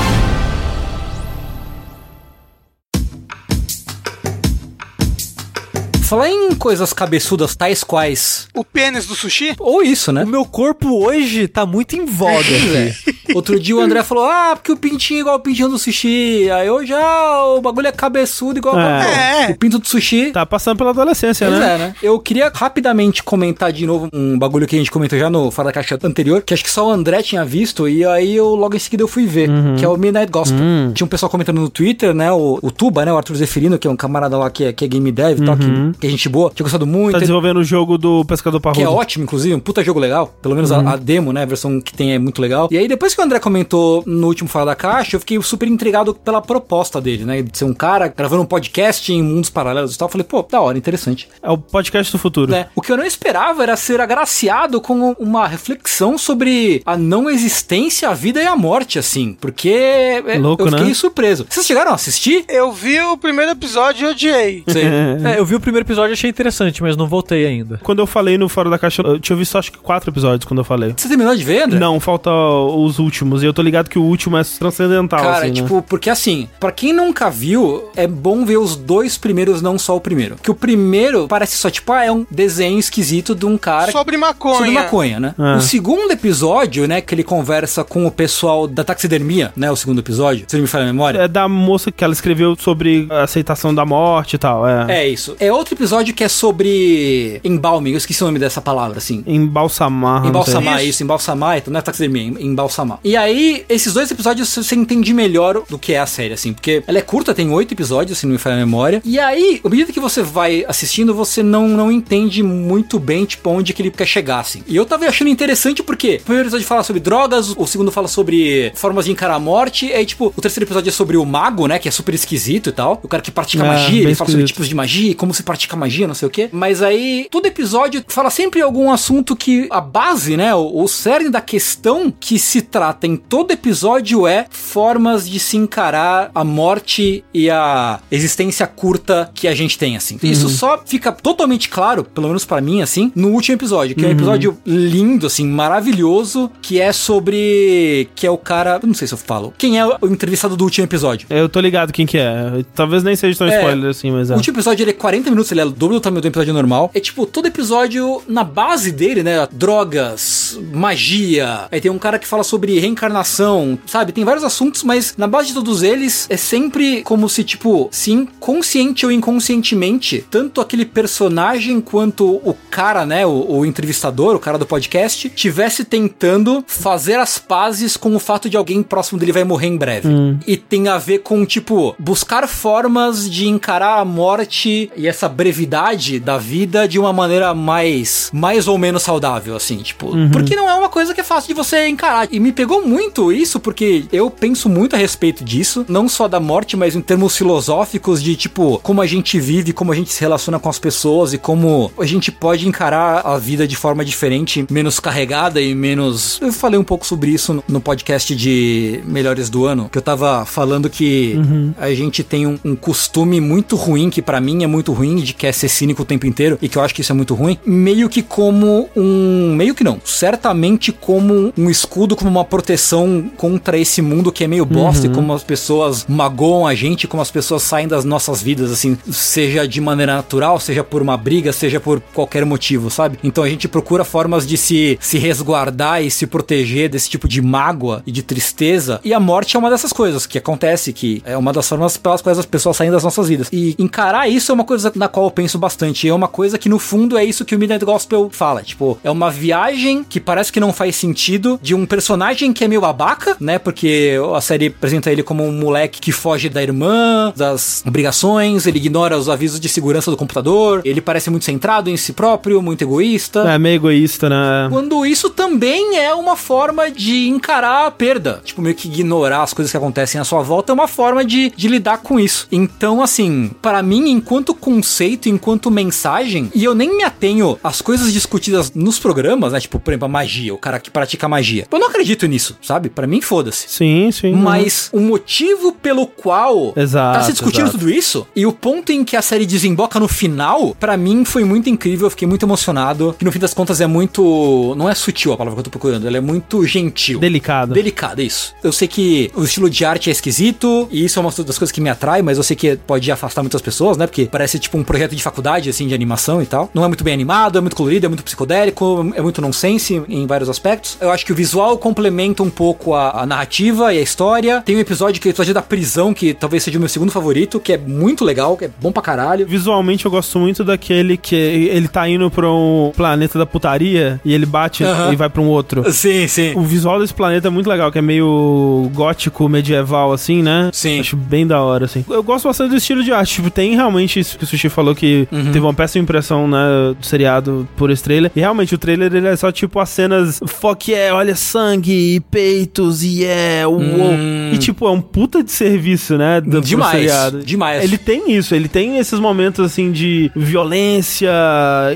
S4: Falar em coisas cabeçudas tais quais.
S3: O pênis do sushi?
S4: Ou isso, né?
S2: O meu corpo hoje tá muito em voga aqui.
S4: Outro dia o André falou: Ah, porque o pintinho é igual o pintinho do sushi. Aí hoje, ah, o bagulho é cabeçudo igual
S1: É.
S4: o, o pinto do sushi.
S1: Tá passando pela adolescência,
S4: Pois
S1: né?
S4: é, né? Eu queria rapidamente comentar de novo um bagulho que a gente comentou já no Fora da Caixa anterior, que acho que só o André tinha visto, e aí eu logo em seguida eu fui ver, que é o Midnight Gospel. Tinha um pessoal comentando no Twitter, né? O, o Tuba, né? O Arthur Zeferino, que é um camarada lá que é, que é game dev e tal, que, que é gente boa, tinha gostado muito.
S1: Tá desenvolvendo o jogo do Pescador
S4: Que é
S1: Parrudo.
S4: ótimo, inclusive, um puta jogo legal. Pelo menos
S1: Uhum.
S4: a, a demo, né? A versão que tem é muito legal. E aí, depois que o André comentou no último Fora da Caixa, eu fiquei super intrigado pela proposta dele, né? De ser um cara gravando um podcast em mundos paralelos e tal. Eu falei, pô, da hora, interessante.
S1: É o podcast do futuro.
S4: né? O que eu não esperava era ser agraciado com uma reflexão sobre a não existência, a vida e a morte, assim. Porque é,
S1: Louco,
S4: eu fiquei
S1: né?
S4: surpreso. Vocês chegaram a assistir?
S3: Eu vi o primeiro episódio e odiei.
S4: Sei.
S2: É, eu vi o primeiro episódio achei interessante, mas não voltei ainda.
S1: Quando eu falei no Fora da Caixa, eu tinha visto acho que quatro episódios quando eu falei.
S4: Você terminou de ver, André?
S1: Não, falta os últimos. E eu tô ligado que o último é transcendental,
S4: Cara,
S1: assim, né?
S4: tipo, porque assim, pra quem nunca viu, é bom ver os dois primeiros, não só o primeiro. Que o primeiro parece só, tipo, ah, é um desenho esquisito de um cara
S3: Sobre maconha.
S4: sobre maconha, né?
S1: É.
S4: O segundo episódio, né, que ele conversa com o pessoal da taxidermia, né, o segundo episódio, se não me falha a memória.
S1: É da moça que ela escreveu sobre a aceitação da morte e tal. É.
S4: É isso. É outro episódio que é sobre embalming. Eu esqueci o nome dessa palavra, assim.
S1: Embalsamar.
S4: Embalsamar, isso, embalsamar, então não é taxidermia, em- embalsamar. E aí, esses dois episódios você entende melhor do que é a série, assim, porque ela é curta, tem oito episódios, se não me falha a memória. E aí, à medida que você vai assistindo, você não, não entende muito bem, tipo, onde que ele quer chegar, assim. E eu tava achando interessante porque o primeiro episódio fala sobre drogas, o segundo fala sobre formas de encarar a morte, e aí, tipo, o terceiro episódio é sobre o mago, né, que é super esquisito e tal. O cara que pratica
S1: É,
S4: magia, ele fala sobre
S1: esquisito.
S4: tipos de magia, e como se pratica magia, não sei o quê. Mas aí, todo episódio fala sempre algum assunto que a base, né, o, o cerne da questão que se trata em todo episódio é formas de se encarar a morte e a existência curta que a gente tem, assim. Isso só fica totalmente claro, pelo menos pra mim, assim, no último episódio, que é um episódio lindo, assim, maravilhoso, que é sobre. que é o cara. Não sei se eu falo. Quem é o entrevistado do último episódio?
S1: Eu tô ligado quem que é. Talvez nem seja tão
S4: É.
S1: spoiler assim, mas é.
S4: O último episódio ele é 40 minutos, ele é o dobro do tamanho do episódio normal. É tipo, todo episódio, na base dele, né? Drogas, magia. Aí tem um cara que fala sobre reencarnação, sabe? Tem vários assuntos, mas na base de todos eles é sempre como se, tipo, se inconsciente ou inconscientemente, tanto aquele personagem quanto o cara, né? O, o entrevistador, o cara do podcast, tivesse tentando fazer as pazes com o fato de alguém próximo dele vai morrer em breve. E tem a ver com, tipo, buscar formas de encarar a morte e essa brevidade da vida de uma maneira mais, mais ou menos saudável, assim, tipo. Porque não é uma coisa que é fácil de você encarar. E me pegou muito isso, porque eu penso muito a respeito disso, não só da morte, mas em termos filosóficos de, tipo, como a gente vive, como a gente se relaciona com as pessoas e como a gente pode encarar a vida de forma diferente, menos carregada e menos. Eu falei um pouco sobre isso no- podcast de Melhores do Ano, que eu tava falando que a gente tem um, um costume muito ruim, que pra mim é muito ruim, de que é ser cínico o tempo inteiro, e que eu acho que isso é muito ruim, meio que como um. Meio que não, certamente como um escudo, como uma proteção contra esse mundo que é meio bosta e como as pessoas magoam a gente, como as pessoas saem das nossas vidas, assim, seja de maneira natural, seja por uma briga, seja por qualquer motivo, sabe? Então a gente procura formas de se, se resguardar e se proteger desse tipo de mágoa e de tristeza. E a morte é uma dessas coisas que acontece, que é uma das formas pelas quais as pessoas saem das nossas vidas. E encarar isso é uma coisa na qual eu penso bastante. É uma coisa que no fundo é isso que o Midnight Gospel fala. Tipo, é uma viagem que parece que não faz sentido de um personagem que é meio babaca, né? Porque a série apresenta ele como um moleque que foge da irmã, das obrigações, ele ignora os avisos de segurança do computador, ele parece muito centrado em si próprio, muito egoísta.
S1: É meio egoísta, né?
S4: Quando isso também é uma forma de encarar a perda. Tipo, meio que ignorar as coisas que acontecem à sua volta é uma forma de, de lidar com isso. Então, assim, para mim, enquanto conceito, enquanto mensagem, e eu nem me atenho às coisas discutidas nos programas, né? Tipo, por exemplo, a magia, o cara que pratica magia. Eu não acredito nisso, sabe? Para mim, foda-se.
S1: Sim, sim.
S4: Mas o motivo pelo qual
S1: Exato,
S4: tá se discutindo
S1: exato.
S4: tudo isso e o ponto em que a série desemboca no final, pra mim foi muito incrível, eu fiquei muito emocionado. Que no fim das contas é muito. Não é sutil a palavra que eu tô procurando, ela é muito gentil.
S1: Delicado.
S4: Delicada, isso. Eu sei que o estilo de arte é esquisito, e isso é uma das coisas que me atrai, mas eu sei que pode afastar muitas pessoas, né? Porque parece tipo um projeto projeto de faculdade, assim, de animação e tal. Não é muito bem animado, é muito colorido, é muito psicodélico, é muito nonsense em vários aspectos. Eu acho que o visual complementa um pouco a, a narrativa e a história. Tem um episódio que é o episódio da prisão, que talvez seja o meu segundo favorito, que é muito legal, que é bom pra caralho.
S1: Visualmente eu gosto muito daquele que ele tá indo pra um planeta da putaria e ele bate
S4: Aham.
S1: e vai pra um outro.
S4: Sim, sim.
S1: O visual desse planeta é muito legal, que é meio gótico, medieval, assim, né?
S4: Sim.
S1: Acho bem da hora, assim. Eu gosto bastante do estilo de arte. Tipo, tem realmente isso que o Sushi falou que
S4: Uhum.
S1: teve uma péssima impressão, né, do seriado por esse trailer. E realmente, o trailer, ele é só, tipo, as cenas fuck yeah, olha sangue, e peitos, e yeah, uou.
S4: Hum.
S1: E, tipo, é um puta de serviço, né, do,
S4: Demais,
S1: seriado.
S4: demais.
S1: Ele tem isso, ele tem esses momentos, assim, de violência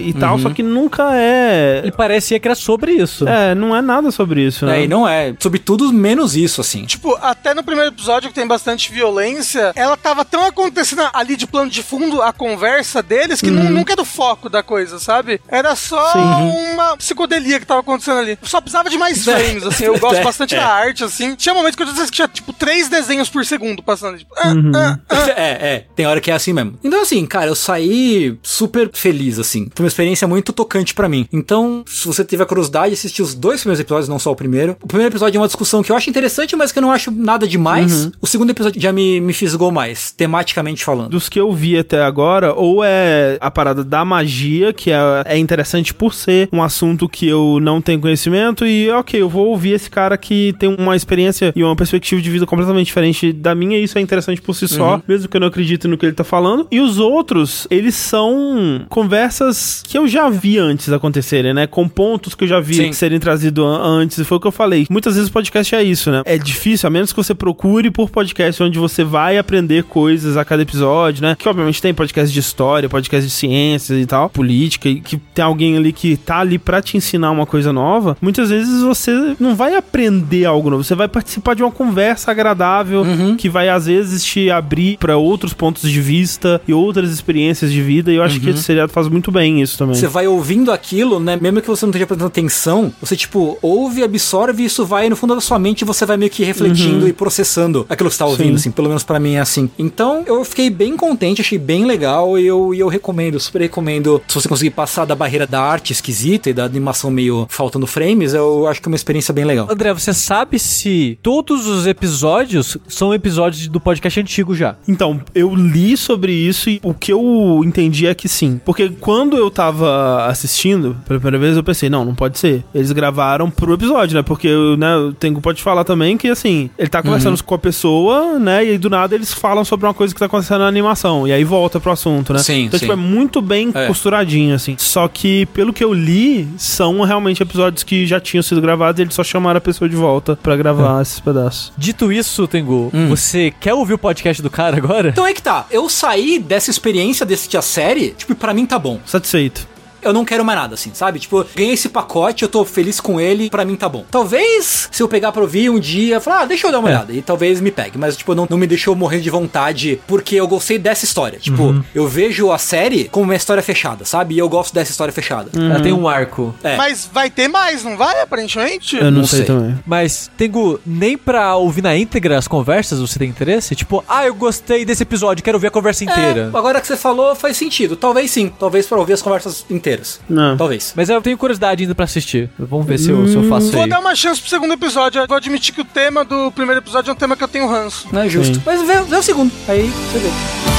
S1: e tal,
S4: Uhum.
S1: só que nunca é...
S2: Ele parecia que era sobre isso.
S1: É, não é nada sobre isso, né?
S4: É, e não é. Sobretudo, menos isso, assim.
S3: Tipo, até no primeiro episódio que tem bastante violência, ela tava tão acontecendo ali de plano de fundo a conversa deles que nu- nunca era o foco da coisa, sabe? Era só
S1: Sim.
S3: uma psicodelia que tava acontecendo ali. Só precisava de mais frames, assim. Eu gosto
S4: É,
S3: bastante
S4: é.
S3: da arte, assim. Tinha momentos que eu disse que tinha, tipo, três desenhos por segundo passando. Tipo, ah,
S1: Uhum.
S3: ah, ah.
S4: É, é, tem hora que é assim mesmo. Então, assim, cara, eu saí super feliz, assim. Foi uma experiência muito tocante pra mim. Então, se você tiver curiosidade, assistir os dois primeiros episódios, não só o primeiro. O primeiro episódio é uma discussão que eu acho interessante, mas que eu não acho nada demais. O segundo episódio já me, me fisgou mais, tematicamente falando.
S1: dos que eu vi até agora, ou é a parada da magia, que é, é interessante por ser um assunto que eu não tenho conhecimento, e ok, eu vou ouvir esse cara que tem uma experiência e uma perspectiva de vida completamente diferente da minha, e isso é interessante por si só, mesmo que eu não acredite no que ele tá falando. E os outros, eles são conversas que eu já vi antes acontecerem, né? Com pontos que eu já vi
S4: Sim.
S1: serem trazidos an- antes, e foi o que eu falei. Muitas vezes o podcast é isso, né? É difícil, a menos que você procure por podcast onde você vai aprender coisas a cada episódio, né? Que obviamente tem podcast de história, podcast de ciências e tal, política, e que tem alguém ali que tá ali pra te ensinar uma coisa nova. Muitas vezes você não vai aprender algo novo, você vai participar de uma conversa agradável que vai às vezes te abrir pra outros pontos de vista e outras experiências de vida. E eu acho que esse seriado faz muito bem isso também.
S4: Você vai ouvindo aquilo, né? Mesmo que você não esteja prestando atenção, você, tipo, ouve, absorve e isso vai no fundo da sua mente e você vai meio que refletindo e processando aquilo que você tá ouvindo,
S1: Sim.
S4: assim. Pelo menos pra mim é assim. Então, eu fiquei bem contente, achei bem legal e eu, e eu recomendo, super recomendo. Se você conseguir passar da barreira da arte esquisita e da animação meio faltando frames, eu acho que é uma experiência bem legal.
S2: André, você sabe se todos os episódios são episódios do podcast antigo já?
S1: Então, eu li sobre isso e o que eu entendi é que sim. Porque quando eu tava assistindo pela primeira vez, eu pensei, não, não pode ser. Eles gravaram pro episódio, né? Porque né, o Tengu pode falar também que, assim, ele tá conversando com a pessoa, né? E aí do nada eles falam sobre uma coisa que tá acontecendo na animação. E aí volta pro assunto, né?
S4: Sim,
S1: então,
S4: sim.
S1: tipo, é muito bem
S4: É.
S1: costuradinho, assim. Só que, pelo que eu li, são realmente episódios que já tinham sido gravados e eles só chamaram a pessoa de volta pra gravar esses pedaços.
S2: Dito isso, Tengu,
S4: Hum.
S2: você quer ouvir o podcast do cara agora?
S4: Então é que tá, eu saí dessa experiência desse a série, tipo, pra mim tá bom.
S1: Satisfeito.
S4: Eu não quero mais nada, assim, sabe? Tipo, ganhei esse pacote, eu tô feliz com ele, pra mim tá bom. Talvez, se eu pegar pra ouvir um dia, falar, ah, deixa eu dar uma
S1: É.
S4: olhada, e talvez me pegue, mas, tipo, não, não me deixou morrer de vontade, porque eu gostei dessa história. Tipo,
S1: Uhum.
S4: eu vejo a série como uma história fechada, sabe? E eu gosto dessa história fechada.
S2: Ela tem um arco.
S4: É.
S3: Mas vai ter mais, não vai, aparentemente?
S1: Eu não,
S4: Não
S1: sei,
S4: sei.
S1: também.
S2: Mas, Tengu, nem pra ouvir na íntegra as conversas você tem interesse? Tipo, ah, eu gostei desse episódio, quero ouvir a conversa inteira.
S4: É, agora que você falou, faz sentido. Talvez sim. Talvez pra ouvir as conversas inteiras.
S1: Não.
S4: Talvez.
S2: Mas eu tenho curiosidade ainda pra assistir. Vamos ver se eu, se eu faço
S3: Vou
S2: aí.
S3: dar uma chance pro segundo episódio. Eu vou admitir que o tema do primeiro episódio é um tema que eu tenho ranço.
S4: Não é justo.
S1: Sim.
S4: Mas vê, vê o segundo. Aí você vê.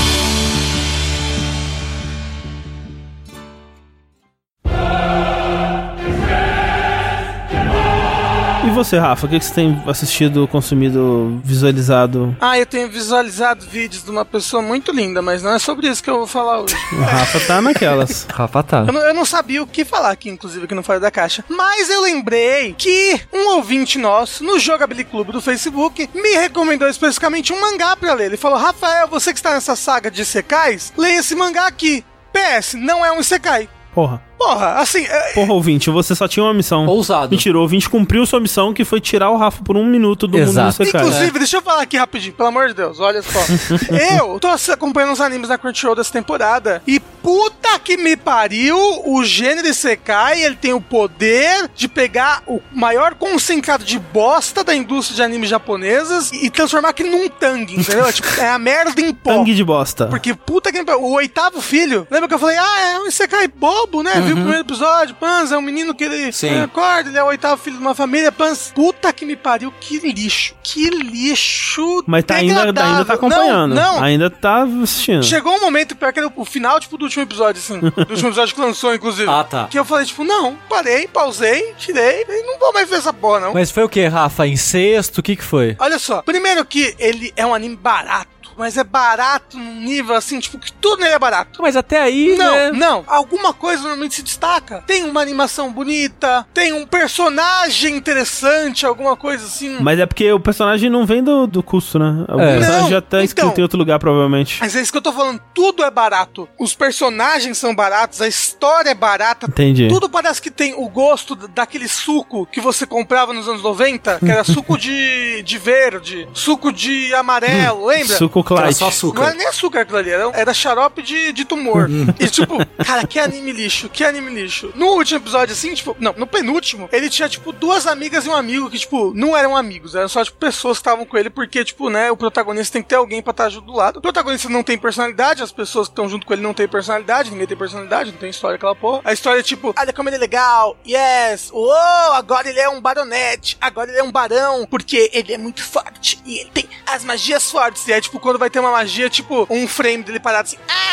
S1: Você, Rafa, o que, que você tem assistido, consumido, visualizado?
S3: Ah, eu tenho visualizado vídeos de uma pessoa muito linda, mas não é sobre isso que eu vou falar hoje.
S1: O Rafa tá naquelas.
S2: Rafa tá.
S3: Eu não, eu não sabia o que falar aqui, inclusive, aqui no Fora da Caixa. Mas eu lembrei que um ouvinte nosso, no Jogability Clube do Facebook, me recomendou especificamente um mangá pra ler. Ele falou, Rafael, você que está nessa saga de secais, leia esse mangá aqui. PS, não é um Isekai.
S1: Porra.
S3: Porra, assim. é-
S1: Porra, ouvinte, você só tinha uma missão.
S4: Ousado.
S1: Mentira, o ouvinte cumpriu sua missão, que foi tirar o Rafa por um minuto do
S2: Exato.
S1: mundo do Sekai.
S3: Inclusive, deixa eu falar aqui rapidinho, pelo amor de Deus, olha só. eu tô acompanhando os animes da Crunchyroll dessa temporada e puta que me pariu, o gênero Isekai, ele tem o poder de pegar o maior concentrado de bosta da indústria de animes japonesas e transformar aquilo num tangue, entendeu? É tipo, é a merda em pó.
S1: Tangue de bosta.
S3: Porque puta que me pariu. O oitavo filho, lembra que eu falei, ah, é um Isekai bobo, né? Viu o primeiro episódio, Pans, é um menino que ele
S4: Sim.
S3: acorda, ele é o oitavo filho de uma família, Pans. Puta que me pariu, que lixo. Que lixo.
S1: Mas tá ainda, ainda tá acompanhando.
S3: Não, não.
S1: Ainda tá assistindo.
S3: Chegou um momento, pior que era o final, tipo, do último episódio, assim. do último episódio que lançou, inclusive.
S4: Ah, tá.
S3: Que eu falei, tipo, não, parei, pausei, tirei, e não vou mais ver essa porra, não.
S2: Mas foi o que, Rafa? Incesto? O que que foi?
S3: Olha só, primeiro que ele é um anime barato. Mas é barato num nível assim, tipo, que tudo nele é barato.
S2: Mas até aí,
S3: Não,
S2: né?
S3: não. Alguma coisa normalmente se destaca. Tem uma animação bonita, tem um personagem interessante, alguma coisa assim.
S1: Mas é porque o personagem não vem do, do custo, né? O
S2: É.
S1: personagem
S3: Não,
S1: já tá escrito
S3: então.
S1: em outro lugar, provavelmente.
S3: Mas é isso que eu tô falando. Tudo é barato. Os personagens são baratos, a história é barata.
S1: Entendi.
S3: Tudo parece que tem o gosto daquele suco que você comprava nos anos 90, que era suco de, de verde, suco de amarelo, lembra?
S1: Suco
S4: Era
S1: Clyde.
S4: só
S3: Não
S4: açúcar.
S3: era nem açúcar aquilo ali, era, era xarope de, de tumor. e tipo, cara, que anime lixo, que anime lixo. No último episódio, assim, tipo, não, no penúltimo, ele tinha, tipo, duas amigas e um amigo que, tipo, não eram amigos, eram só, tipo, pessoas que estavam com ele, porque, tipo, né, o protagonista tem que ter alguém pra estar junto do lado. O protagonista não tem personalidade, as pessoas que estão junto com ele não têm personalidade, ninguém tem personalidade, não tem história aquela porra. A história é tipo, olha como ele é legal, yes, uou, agora ele é um baronete, agora ele é um barão, porque ele é muito forte e ele tem as magias fortes. E aí, tipo, quando vai ter uma magia, tipo, um frame dele parado assim, ah!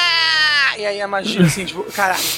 S3: E aí a magia, assim, tipo, caralho.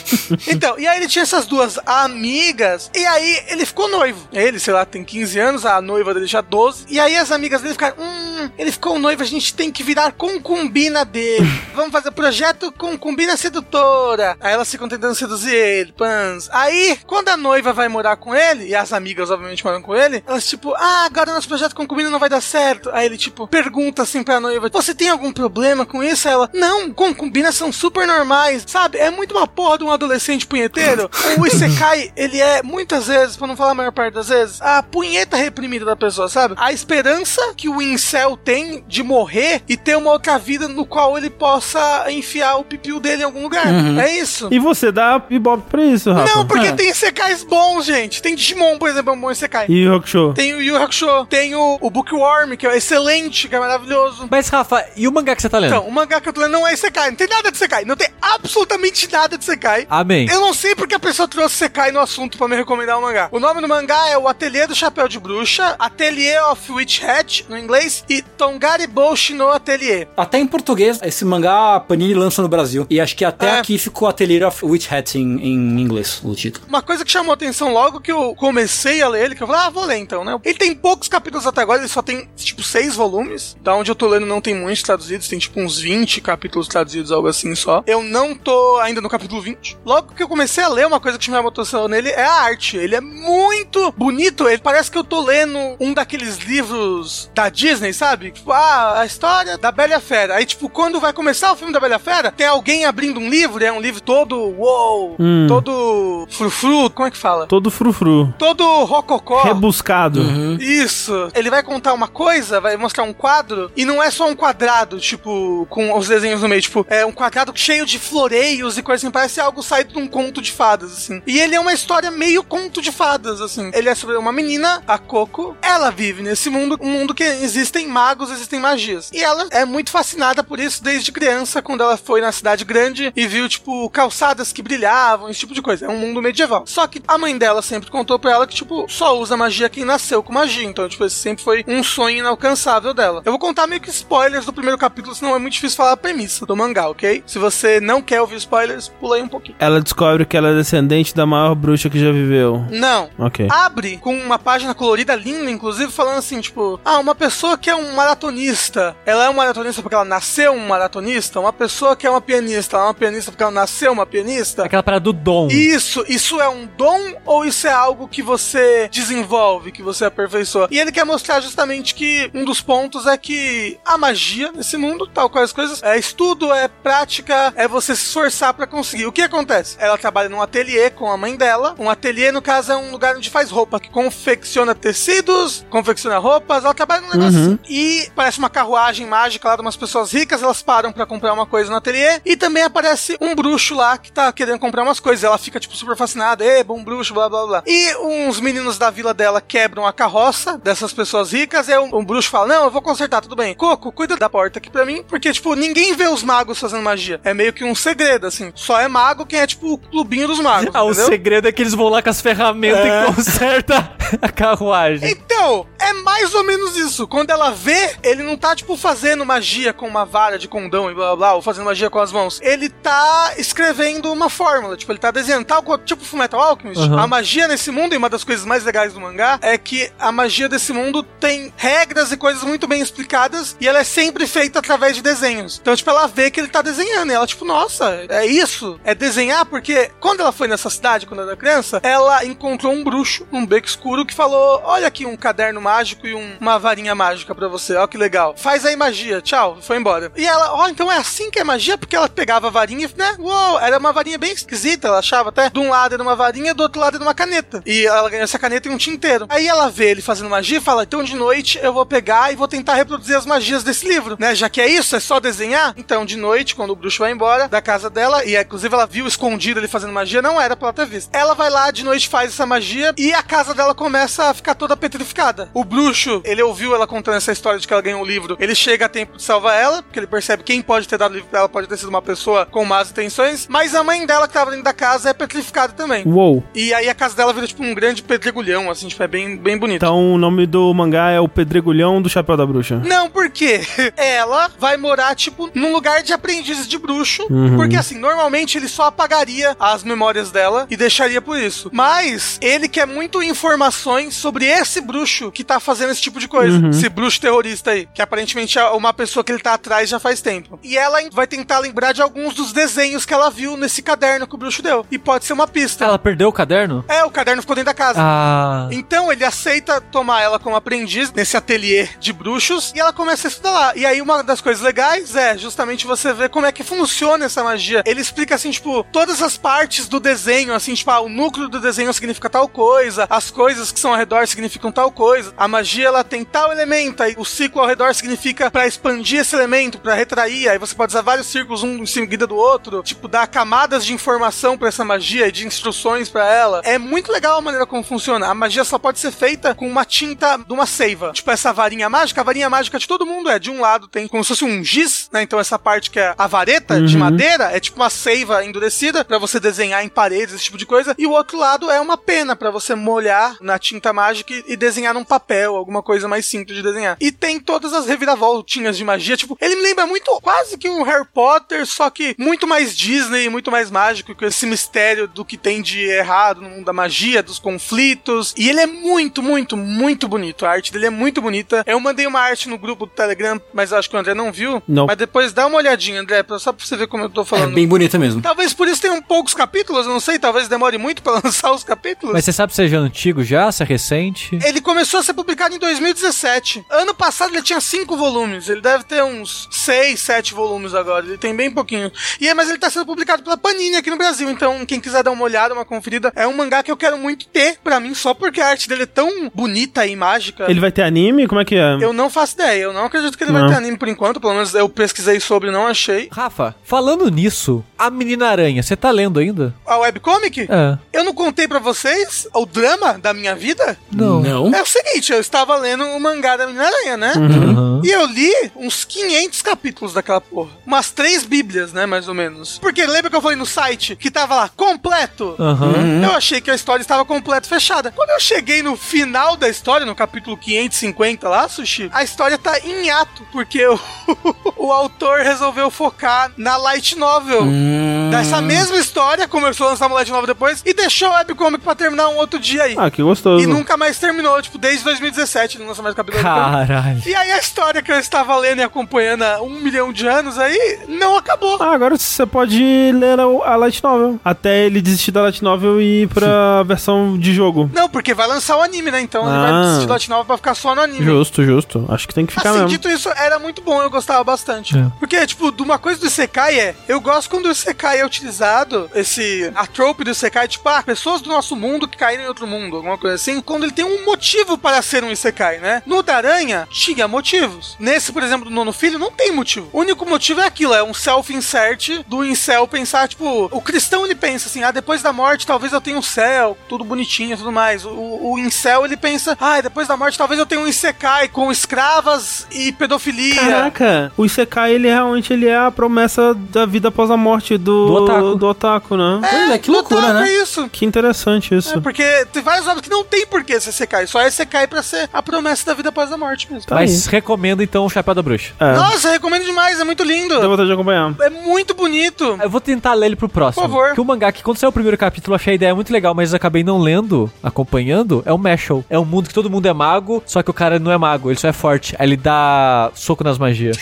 S3: Então, e aí ele tinha essas duas amigas, e aí ele ficou noivo. Ele, sei lá, tem 15 anos, a noiva dele já 12. E aí as amigas dele ficaram, hum, ele ficou noivo, a gente tem que virar concubina dele. Vamos fazer projeto concubina sedutora. Aí elas ficam tentando seduzir ele, pans. Aí, quando a noiva vai morar com ele, e as amigas obviamente moram com ele, elas tipo, ah, agora nosso projeto concubina não vai dar certo. Aí ele tipo, pergunta assim pra noiva, você tem algum problema com isso? Aí ela, não, concubinas são super normais, sabe? É muito uma porra de um adolescente punheteiro. O Isekai, ele é muitas vezes, pra não falar a maior parte das vezes, a punheta reprimida da pessoa, sabe? A esperança que o incel tem de morrer e ter uma outra vida no qual ele possa enfiar o pipiu dele em algum lugar. É isso.
S1: E você dá ibope pra isso, Rafa.
S3: Não, porque
S4: É.
S3: tem Isekais bons, gente. Tem Digimon, por exemplo, é um bom Isekai.
S1: E o Hakusho?
S3: Tem o Yu Yu Hakusho, tem o, o Bookworm, que é excelente, que é maravilhoso.
S2: Mas, Rafa, e o mangá que você tá lendo?
S3: Então, o mangá que eu tô lendo não é Isekai, não tem nada de Isekai, não tem absolutamente nada de Isekai.
S2: Amém.
S3: Eu não sei porque a pessoa trouxe Sekai no assunto pra me recomendar o mangá. O nome do mangá é O Ateliê do Chapéu de Bruxa, Atelier of Witch Hat, no inglês, e Tongari Boshi no Atelier.
S4: Até em português, esse mangá a Panini lança no Brasil. E acho que até
S3: É.
S4: aqui ficou Atelier of Witch Hat em, em inglês, o título.
S3: Uma coisa que chamou atenção logo que eu comecei a ler ele, que eu falei, ah, vou ler então, né? Ele tem poucos capítulos até agora, ele só tem, tipo, seis volumes. Da onde eu tô lendo não tem muitos traduzidos, tem tipo uns 20 capítulos traduzidos, algo assim só. Eu não tô ainda no capítulo 20. Logo que eu comecei a ler, uma coisa que chamou a atenção nele é a arte. Ele é muito bonito, ele parece que eu tô lendo um daqueles livros da Disney, sabe? Tipo, ah, a história da Bela Fera. Aí, tipo, quando vai começar o filme da Bela Fera, tem alguém abrindo um livro, é um livro todo, uou,
S1: Hum.
S3: todo frufru, como é que fala?
S1: Todo frufru.
S3: Todo rococó.
S1: Rebuscado.
S3: Isso. Ele vai contar uma coisa, vai mostrar um quadro, e não é só um quadrado, tipo, com os desenhos no meio, tipo, é um quadrado cheio de floreios e coisa assim, parece algo saído de um conto de fadas, assim. E ele é uma história meio conto de fadas, assim. Ele é sobre uma menina, a Coco, ela vive nesse mundo, um mundo que existem magos, existem magias. E ela é muito fascinada por isso desde criança, quando ela foi na cidade grande e viu, tipo, calçadas que brilhavam, esse tipo de coisa. É um mundo medieval. Só que a mãe dela sempre contou pra ela que, tipo, só usa magia quem nasceu com magia. Então, tipo, esse sempre foi um sonho inalcançável dela. Eu vou contar meio que spoilers do primeiro capítulo, senão é muito difícil falar a premissa do mangá, ok? Se você não quer ouvir spoilers, pula aí um pouquinho.
S1: Ela descobre que ela é descendente da maior bruxa que já viveu.
S3: Não.
S1: Ok.
S3: Abre com uma página colorida linda, inclusive, falando assim, tipo, ah, uma pessoa que é um maratonista, ela é um maratonista porque ela nasceu um maratonista? Uma pessoa que é uma pianista, ela é uma pianista porque ela nasceu uma pianista?
S2: Aquela parada do dom.
S3: Isso, isso é um dom ou isso é algo que você desenvolve, que você aperfeiçoa? E ele quer mostrar justamente que um dos pontos é que a magia nesse mundo, tal qual as coisas, é estudo, é prática, é você se esforçar pra conseguir. O que acontece? Ela trabalha num ateliê com a mãe dela. Um ateliê, no caso, é um lugar onde faz roupa, que confecciona tecidos, confecciona roupas. Ela trabalha num negócio
S1: Uhum.
S3: assim. E parece uma carruagem mágica lá de umas pessoas ricas. Elas param pra comprar uma coisa no ateliê. E também aparece um bruxo lá que tá querendo comprar umas coisas. Ela fica, tipo, super fascinada. Ê, bom bruxo, blá blá blá. E uns meninos da vila dela quebram a carroça dessas pessoas ricas. E um, um bruxo fala: Não, eu vou consertar, tudo bem. Coco, cuida da porta aqui pra mim. Porque, tipo, ninguém vê os magos fazendo magia. É meio que um segredo, assim. Só é mago quem é, tipo, o clubinho dos magos.
S2: Ah, o
S3: entendeu?
S2: segredo é que eles vão lá com as ferramentas e conserta a carruagem.
S3: Então, é mais ou menos isso. Quando ela vê, ele não tá, tipo, fazendo magia com uma vara de condão e blá blá blá, ou fazendo magia com as mãos. Ele tá escrevendo uma fórmula. Tipo, ele tá desenhando tal qual, tipo Fullmetal Alchemist.
S2: Uhum.
S3: A magia nesse mundo, e uma das coisas mais legais do mangá, é que a magia desse mundo tem regras e coisas muito bem explicadas, e ela é sempre feita através de desenhos. Então, tipo, ela vê que ele tá desenhando, e ela, tipo, nossa, é isso? É desenhar? Porque quando ela foi nessa cidade, quando ela era criança, ela encontrou um bruxo, um beco escuro, que falou: Olha aqui um caderno mágico e um- uma varinha mágica pra você, ó que legal. Faz aí magia, tchau, foi embora. E ela, ó, então é assim que é magia? Porque ela pegava a varinha, né? Uou, era uma varinha bem esquisita, ela achava até. De um lado era uma varinha, do outro lado era uma caneta. E ela ganhou essa caneta e um tinteiro. Aí ela vê ele fazendo magia e fala: Então de noite eu vou pegar e vou tentar reproduzir as magias desse livro, né? Já que é isso, é só desenhar. Então de noite, quando o bruxo vai embora da casa dela, e inclusive ela viu escondido ele fazendo magia, não era pra ela ter visto. Ela vai lá de noite, faz essa magia e a casa dela começa a ficar toda petrificada. O bruxo, ele ouviu ela contando essa história de que ela ganhou um livro. Ele chega a tempo de salvar ela, porque ele percebe quem pode ter dado o livro pra ela pode ter sido uma pessoa com más intenções, mas a mãe dela que tava dentro da casa é petrificada também.
S1: Uou.
S3: E aí a casa dela vira tipo um grande pedregulhão, assim, tipo, é bem, bem bonito.
S1: Então o nome do mangá é o Pedregulhão do Chapéu da Bruxa.
S3: Não, porque ela vai morar, tipo, num lugar de aprendizes de bruxo.
S1: Uhum.
S3: Porque, assim, normalmente ele só apagaria as memórias dela e deixaria por isso. Mas ele quer muito informações sobre esse bruxo que tá fazendo esse tipo de coisa.
S1: Uhum.
S3: Esse bruxo terrorista aí. Que aparentemente é uma pessoa que ele tá atrás já faz tempo. E ela vai tentar lembrar de alguns dos desenhos que ela viu nesse caderno que o bruxo deu. E pode ser uma pista.
S2: Ela perdeu o caderno?
S3: É, o caderno ficou dentro da casa.
S2: Ah.
S3: Então ele aceita tomar ela como aprendiz nesse ateliê de bruxos e ela começa a estudar lá. E aí uma das coisas legais é justamente você ver como é que funciona essa magia. Ele explica assim, tipo, todas as partes do desenho, assim, tipo, ah, o núcleo do desenho significa tal coisa, as coisas que são ao redor significam tal coisa. A magia ela tem tal elemento, aí o ciclo ao redor significa pra expandir esse elemento, pra retrair, aí você pode usar vários círculos um em seguida do outro, tipo, dar camadas de informação pra essa magia e de instruções pra ela. É muito legal a maneira como funciona. A magia só pode ser feita com uma tinta de uma seiva. Tipo, essa varinha mágica, a varinha mágica de todo mundo é. De um lado tem como se fosse um giz, né? Então essa parte que é a vareta de
S1: Uhum.
S3: Madeira é tipo uma seiva endurecida pra você desenhar em paredes, esse tipo de coisa. E o outro lado é uma pena pra você molhar na tinta mágica e desenhar num papel, alguma coisa mais simples de desenhar. E tem todas as reviravoltinhas de magia. Tipo, ele me lembra muito quase que um Harry Potter, só que muito mais Disney, muito mais mágico, com esse mistério do que tem de errado no mundo da magia, dos conflitos. E ele é muito, muito, muito bonito. A arte dele é muito bonita. Eu mandei uma arte no grupo do Telegram, mas eu acho que o André não viu.
S1: Não.
S3: Mas depois dá uma olhadinha, André, só pra você ver como eu tô
S4: É
S3: falando.
S4: bem bonita mesmo.
S3: Talvez por isso tenham poucos capítulos, eu não sei, talvez demore muito pra lançar os capítulos.
S2: Mas você sabe se é já antigo já, se é recente?
S3: Ele começou a ser publicado em 2017. Ano passado ele tinha cinco volumes. Ele deve ter uns seis, sete volumes agora. Ele tem bem pouquinho. E é, mas ele tá sendo publicado pela Panini aqui no Brasil. Então, quem quiser dar uma olhada, uma conferida, é um mangá que eu quero muito ter pra mim, só porque a arte dele é tão bonita e mágica.
S1: Ele vai ter anime? Como é que é?
S3: Eu não faço ideia. Eu não acredito que ele
S1: Não.
S3: vai ter anime por enquanto. Pelo menos eu pesquisei sobre e não achei.
S2: Rafa, falando nisso, a Menina Aranha, você tá lendo ainda?
S3: A webcomic?
S2: É.
S3: Eu não contei pra vocês o drama da minha vida?
S2: Não.
S4: Não?
S3: É o seguinte, eu estava lendo o mangá da Menina Aranha, né?
S2: Aham.
S3: E eu li uns 500 capítulos daquela porra. Umas três bíblias, né, mais ou menos. Porque lembra que eu falei no site que tava lá, completo?
S2: Aham.
S3: Eu achei que a história estava completa, fechada. Quando eu cheguei no final da história, no capítulo 550 lá, Sushi, a história tá em ato, porque o, o autor resolveu focar na light novel.
S4: Hum.
S3: Dessa mesma história, começou a lançar uma light novel depois, e deixou a webcomic pra terminar um outro dia aí.
S1: Ah, que gostoso.
S3: E nunca mais terminou, tipo, desde 2017 não lança mais capítulo. da.
S2: Caralho.
S3: E aí a história que eu estava lendo e acompanhando há um milhão de anos aí, não acabou.
S1: Ah, agora você pode ler a, a Light Novel. Até ele desistir da Light Novel e ir pra versão de jogo.
S3: Não, porque vai lançar o anime, né? Então ele
S1: Ah.
S3: vai desistir do Light Novel pra ficar só no anime.
S1: Justo, justo. Acho que tem que ficar
S3: Assim,
S1: mesmo.
S3: dito isso, era muito bom, eu gostava bastante.
S2: É.
S3: Porque, tipo, de uma coisa do Isekai Eu gosto quando o Isekai é utilizado, esse, a trope do Isekai, tipo, ah, pessoas do nosso mundo que caíram em outro mundo, alguma coisa assim, quando ele tem um motivo para ser um Isekai, né? No da Aranha, tinha motivos. Nesse, por exemplo, do Nono Filho, não tem motivo. O único motivo é aquilo, é um self-insert do incel pensar, tipo, o cristão ele pensa assim, ah, depois da morte talvez eu tenha um céu, tudo bonitinho e tudo mais. O, o incel ele pensa, ah, depois da morte talvez eu tenha um Isekai com escravas e pedofilia.
S1: Caraca, o Isekai, ele realmente ele é a promessa da vida após a morte do,
S2: Do otaku.
S1: do otaku, né?
S4: Pois é, que loucura, né?
S3: É isso.
S1: Que interessante isso.
S3: É, porque tem vários obras que não tem por que ser Isekai, só é Isekai pra ser a promessa da vida após a morte mesmo.
S1: Tá
S2: Mas recomendo então o Chapéu da Bruxa.
S1: É,
S3: Nossa, recomendo demais, é muito lindo.
S1: dá vontade de acompanhar.
S3: É muito bonito.
S2: Eu vou tentar ler ele pro próximo.
S3: Por favor.
S2: Que o mangá, que quando saiu o primeiro capítulo, eu achei a ideia muito legal, mas eu acabei não lendo, acompanhando, é o Mashal. É um mundo que todo mundo é mago, só que o cara não é mago, ele só é forte. Aí ele dá soco nas magias.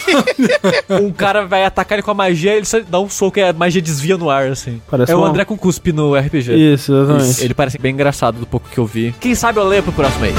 S2: um cara vai atacar ele com a magia, ele só dá um soco e a magia desvia no ar, assim.
S1: Parece
S2: é o André com cuspe no RPG.
S1: Isso, exatamente.
S2: Ele parece bem engraçado do pouco que eu vi. Quem sabe eu leio pro próximo aí.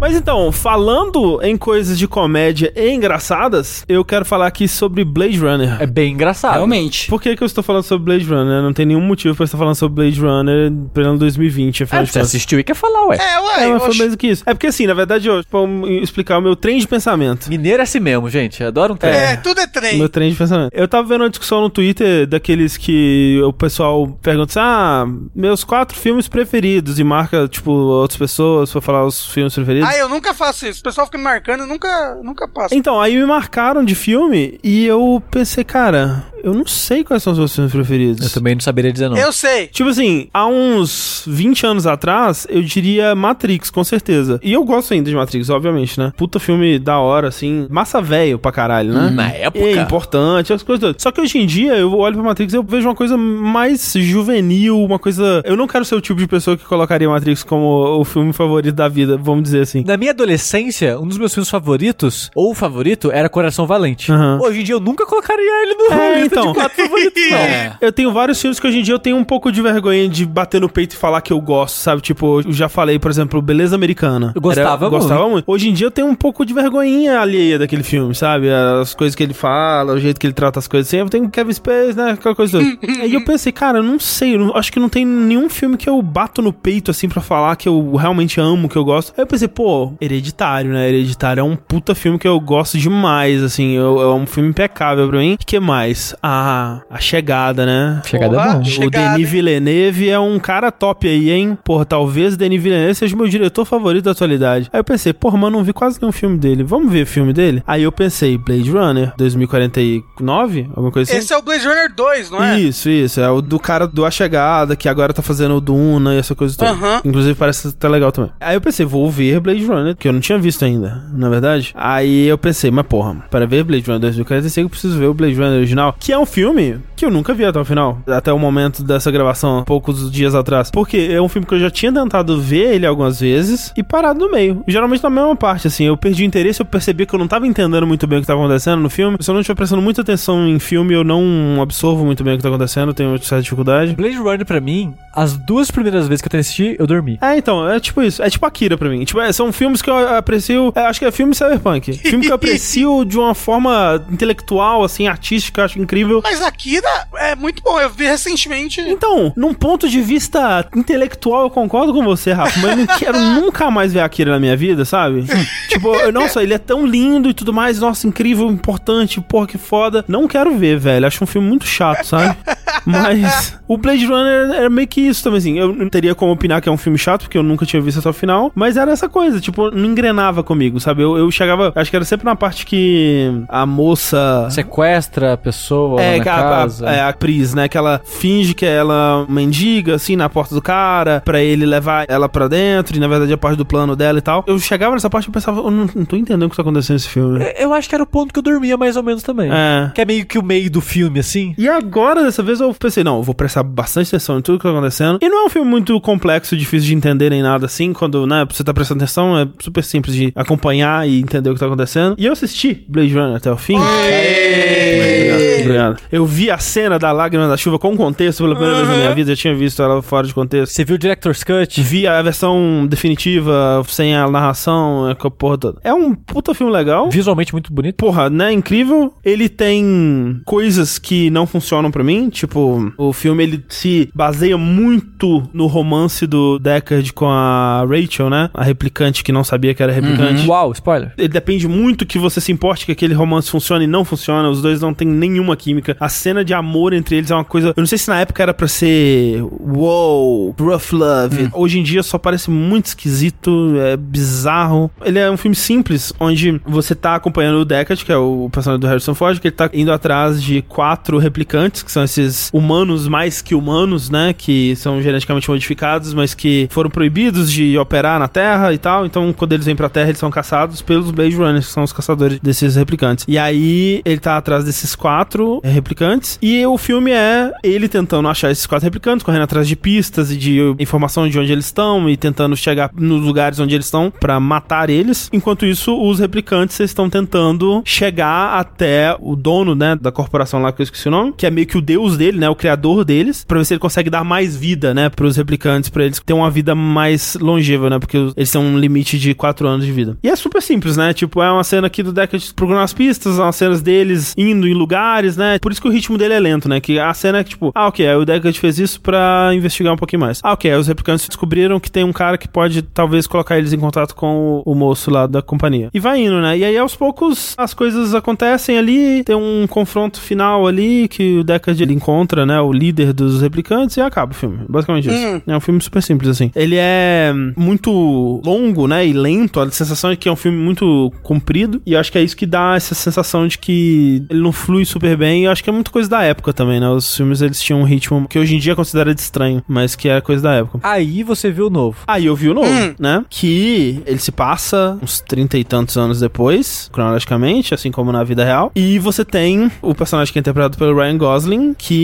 S1: Mas então, falando em coisas de comédia e engraçadas, eu quero falar aqui sobre Blade Runner.
S2: É bem engraçado.
S4: Realmente.
S1: Por que, que eu estou falando sobre Blade Runner? Não tem nenhum motivo pra eu estar falando sobre Blade Runner pleno 2020, afinal
S2: É,
S1: de
S2: você
S1: contas.
S2: assistiu e quer falar, ué.
S3: É, ué,
S1: É, mas foi mesmo que isso. É porque assim, na verdade, eu, pra eu explicar o meu trem de pensamento.
S2: Mineiro é assim mesmo, gente. Adoro um trem.
S3: É, tudo é
S1: O
S3: trem.
S1: Meu trem de pensamento. Eu tava vendo uma discussão no Twitter daqueles que o pessoal pergunta assim, ah, meus quatro filmes preferidos e marca, tipo, outras pessoas pra falar os filmes preferidos.
S3: Ah, eu nunca faço isso. O pessoal fica me marcando, eu nunca, nunca passo.
S1: Então, aí me marcaram de filme e eu pensei, cara, eu não sei quais são os meus filmes preferidos.
S2: Eu também não saberia dizer não.
S3: Eu sei.
S1: Tipo assim, há uns 20 anos atrás, eu diria Matrix, com certeza. E eu gosto ainda de Matrix, obviamente, né? Puta filme da hora, assim. Massa velho pra caralho, né?
S2: Na época.
S1: É importante, as coisas todas. Só que hoje em dia, eu olho pra Matrix e eu vejo uma coisa mais juvenil, uma coisa... Eu não quero ser o tipo de pessoa que colocaria Matrix como o filme favorito da vida, vamos dizer assim.
S2: Na minha adolescência, um dos meus filmes favoritos, ou o favorito, era Coração Valente.
S1: Aham.
S2: Hoje em dia eu nunca colocaria ele no
S1: É, então.
S2: de quatro favoritos, não.
S4: É.
S1: Eu tenho vários filmes que hoje em dia eu tenho um pouco de vergonha de bater no peito e falar que eu gosto, sabe? Tipo, eu já falei, por exemplo, Beleza Americana.
S2: Eu gostava
S1: Era-
S2: muito.
S1: Gostava muito. Hoje em dia eu tenho um pouco de vergonhinha alheia daquele filme, sabe? As coisas que ele fala, o jeito que ele trata as coisas assim. Eu tenho Kevin Space, né? Aquela coisa toda. Aí eu pensei, cara, eu não sei. eu não- acho que não tem nenhum filme que eu bato no peito, assim, pra falar que eu realmente amo, que eu gosto. Aí eu pensei, pô, Hereditário, né? Hereditário é um puta filme que eu gosto demais, assim. eu- é um filme impecável pra mim. O que mais? Ah, A Chegada, né?
S2: Chegada
S3: Porra,
S2: é bom.
S1: O
S3: Chegada,
S1: Denis? Villeneuve é um cara top aí, hein? Porra, talvez Denis Villeneuve seja o meu diretor favorito da atualidade. Aí eu pensei, porra, mano, não vi quase nenhum filme dele. Vamos ver o filme dele? Aí eu pensei, Blade Runner, 2049? Alguma coisa assim?
S3: Esse é o Blade Runner 2, não é?
S1: Isso, isso. É o do cara do A Chegada, que agora tá fazendo o Duna e essa coisa toda. Inclusive parece tá legal também. Aí eu pensei, vou ver Blade Runner, que eu não tinha visto ainda, na verdade. Aí eu pensei, mas porra, para ver Blade Runner 2045 eu preciso ver o Blade Runner original, que é um filme que eu nunca vi até o final. Até o momento dessa gravação, poucos dias atrás. Porque é um filme que eu já tinha tentado ver ele algumas vezes e parado no meio. Geralmente na mesma parte, assim. Eu perdi o interesse, eu percebi que eu não tava entendendo muito bem o que tava acontecendo no filme. Se eu não estiver prestando muita atenção em filme, eu não absorvo muito bem o que tá acontecendo, tenho certa dificuldade.
S2: Blade Runner, pra mim, as duas primeiras vezes que eu tentei assistir, eu dormi.
S1: É, então, é tipo isso. É tipo Akira pra mim. Tipo, é, são filmes que eu aprecio. é, acho que é filme cyberpunk. filme que eu aprecio de uma forma intelectual, assim, artística, acho incrível.
S3: Mas Akira é muito bom. Eu vi recentemente.
S1: Então, num ponto de vista intelectual, eu concordo com você, Rafa, mas eu não quero nunca mais ver Akira na minha vida, sabe? tipo, eu- nossa, ele é tão lindo e tudo mais, nossa, incrível, importante, porra, que foda. Não quero ver, velho. Acho um filme muito chato, sabe? Mas o Blade Runner era meio que isso também, assim. Eu não teria como opinar que é um filme chato, porque eu nunca tinha visto até o final, mas era essa coisa, tipo, não engrenava comigo, sabe? Eu, eu chegava, acho que era sempre na parte que a moça.
S2: Sequestra a pessoa
S1: É,
S2: na
S1: a,
S2: casa.
S1: a, é, a Pris, né? Que ela finge que ela mendiga, assim, na porta do cara, pra ele levar ela pra dentro, e na verdade é parte do plano dela e tal. Eu chegava nessa parte e pensava, eu não, não tô entendendo o que tá acontecendo nesse filme.
S2: Eu acho que era o ponto que eu dormia mais ou menos também.
S1: É.
S2: Que é meio que o meio do filme, assim.
S1: E agora, dessa vez, eu pensei, não, eu vou prestar bastante atenção em tudo que tá acontecendo. E não é um filme muito complexo, difícil de entender nem nada assim. Quando, né, você tá prestando atenção, é super simples de acompanhar e entender o que tá acontecendo. E eu assisti Blade Runner até o fim. Obrigado, obrigado. Eu vi a cena da lágrima da chuva com contexto pela primeira vez na minha vida. Eu tinha visto ela fora de contexto.
S2: Você viu o Director's Cut?
S1: Vi a versão definitiva, sem a narração, é com a porra toda. É um puta filme legal.
S2: Visualmente muito bonito.
S1: Porra, né? Incrível. Ele tem coisas que não funcionam pra mim. Tipo, o filme ele se baseia muito no romance do Deckard com a Rachel, né? A replicante que não sabia que era replicante.
S2: Uau, spoiler.
S1: Ele depende muito que você se importe que aquele romance funcione e não funciona. Os dois não têm nenhuma química. A cena de amor entre eles é uma coisa. Eu não sei se na época era pra ser. Wow, rough love. Hoje em dia só parece muito esquisito, é bizarro. Ele é um filme simples, onde você tá acompanhando o Deckard, que é o personagem do Harrison Ford, que ele tá indo atrás de quatro replicantes, que são esses humanos mais que humanos, né? Que são geneticamente modificados, mas que foram proibidos de operar na Terra e tal. Então, quando eles vêm pra Terra, eles são caçados pelos Blade Runners, que são os caçadores desses replicantes. E aí, ele tá atrás desses quatro é, replicantes. E o filme é ele tentando achar esses quatro replicantes, correndo atrás de pistas e de informação de onde eles estão e tentando chegar nos lugares onde eles estão pra matar eles. Enquanto isso, os replicantes estão tentando chegar até o dono, né, da corporação lá que eu esqueci o nome, que é meio que o deus dele, né, o criador deles, pra ver se ele consegue dar mais vida, né, pros replicantes, pra eles terem uma vida mais longeva, né, porque eles têm um limite de 4 anos de vida. E é super simples, né, tipo, é uma cena aqui do Deckard procurando as pistas, umas cenas deles indo em lugares, né, por isso que o ritmo dele é lento, né, que a cena é tipo, ah, ok, aí o Deckard fez isso pra investigar um pouquinho mais. Ah, ok, aí os replicantes descobriram que tem um cara que pode, talvez, colocar eles em contato com o, o moço lá da companhia. E vai indo, né, e aí aos poucos as coisas acontecem ali, tem um confronto final ali que o Deckard ele encontra, né, o líder dos replicantes e acaba o filme. Basicamente isso.
S3: Hum.
S1: É um filme super simples, assim. Ele é muito longo, né, e lento. A sensação é que é um filme muito comprido. E eu acho que é isso que dá essa sensação de que ele não flui super bem. E eu acho que é muito coisa da época também, né? Os filmes, eles tinham um ritmo que hoje em dia é considerado estranho, mas que é coisa da época.
S2: Aí você viu o novo.
S1: Aí eu vi o novo,
S3: Hum.
S1: né? Que ele se passa uns trinta e tantos anos depois, cronologicamente, assim como na vida real. E você tem o personagem que é interpretado pelo Ryan Gosling, que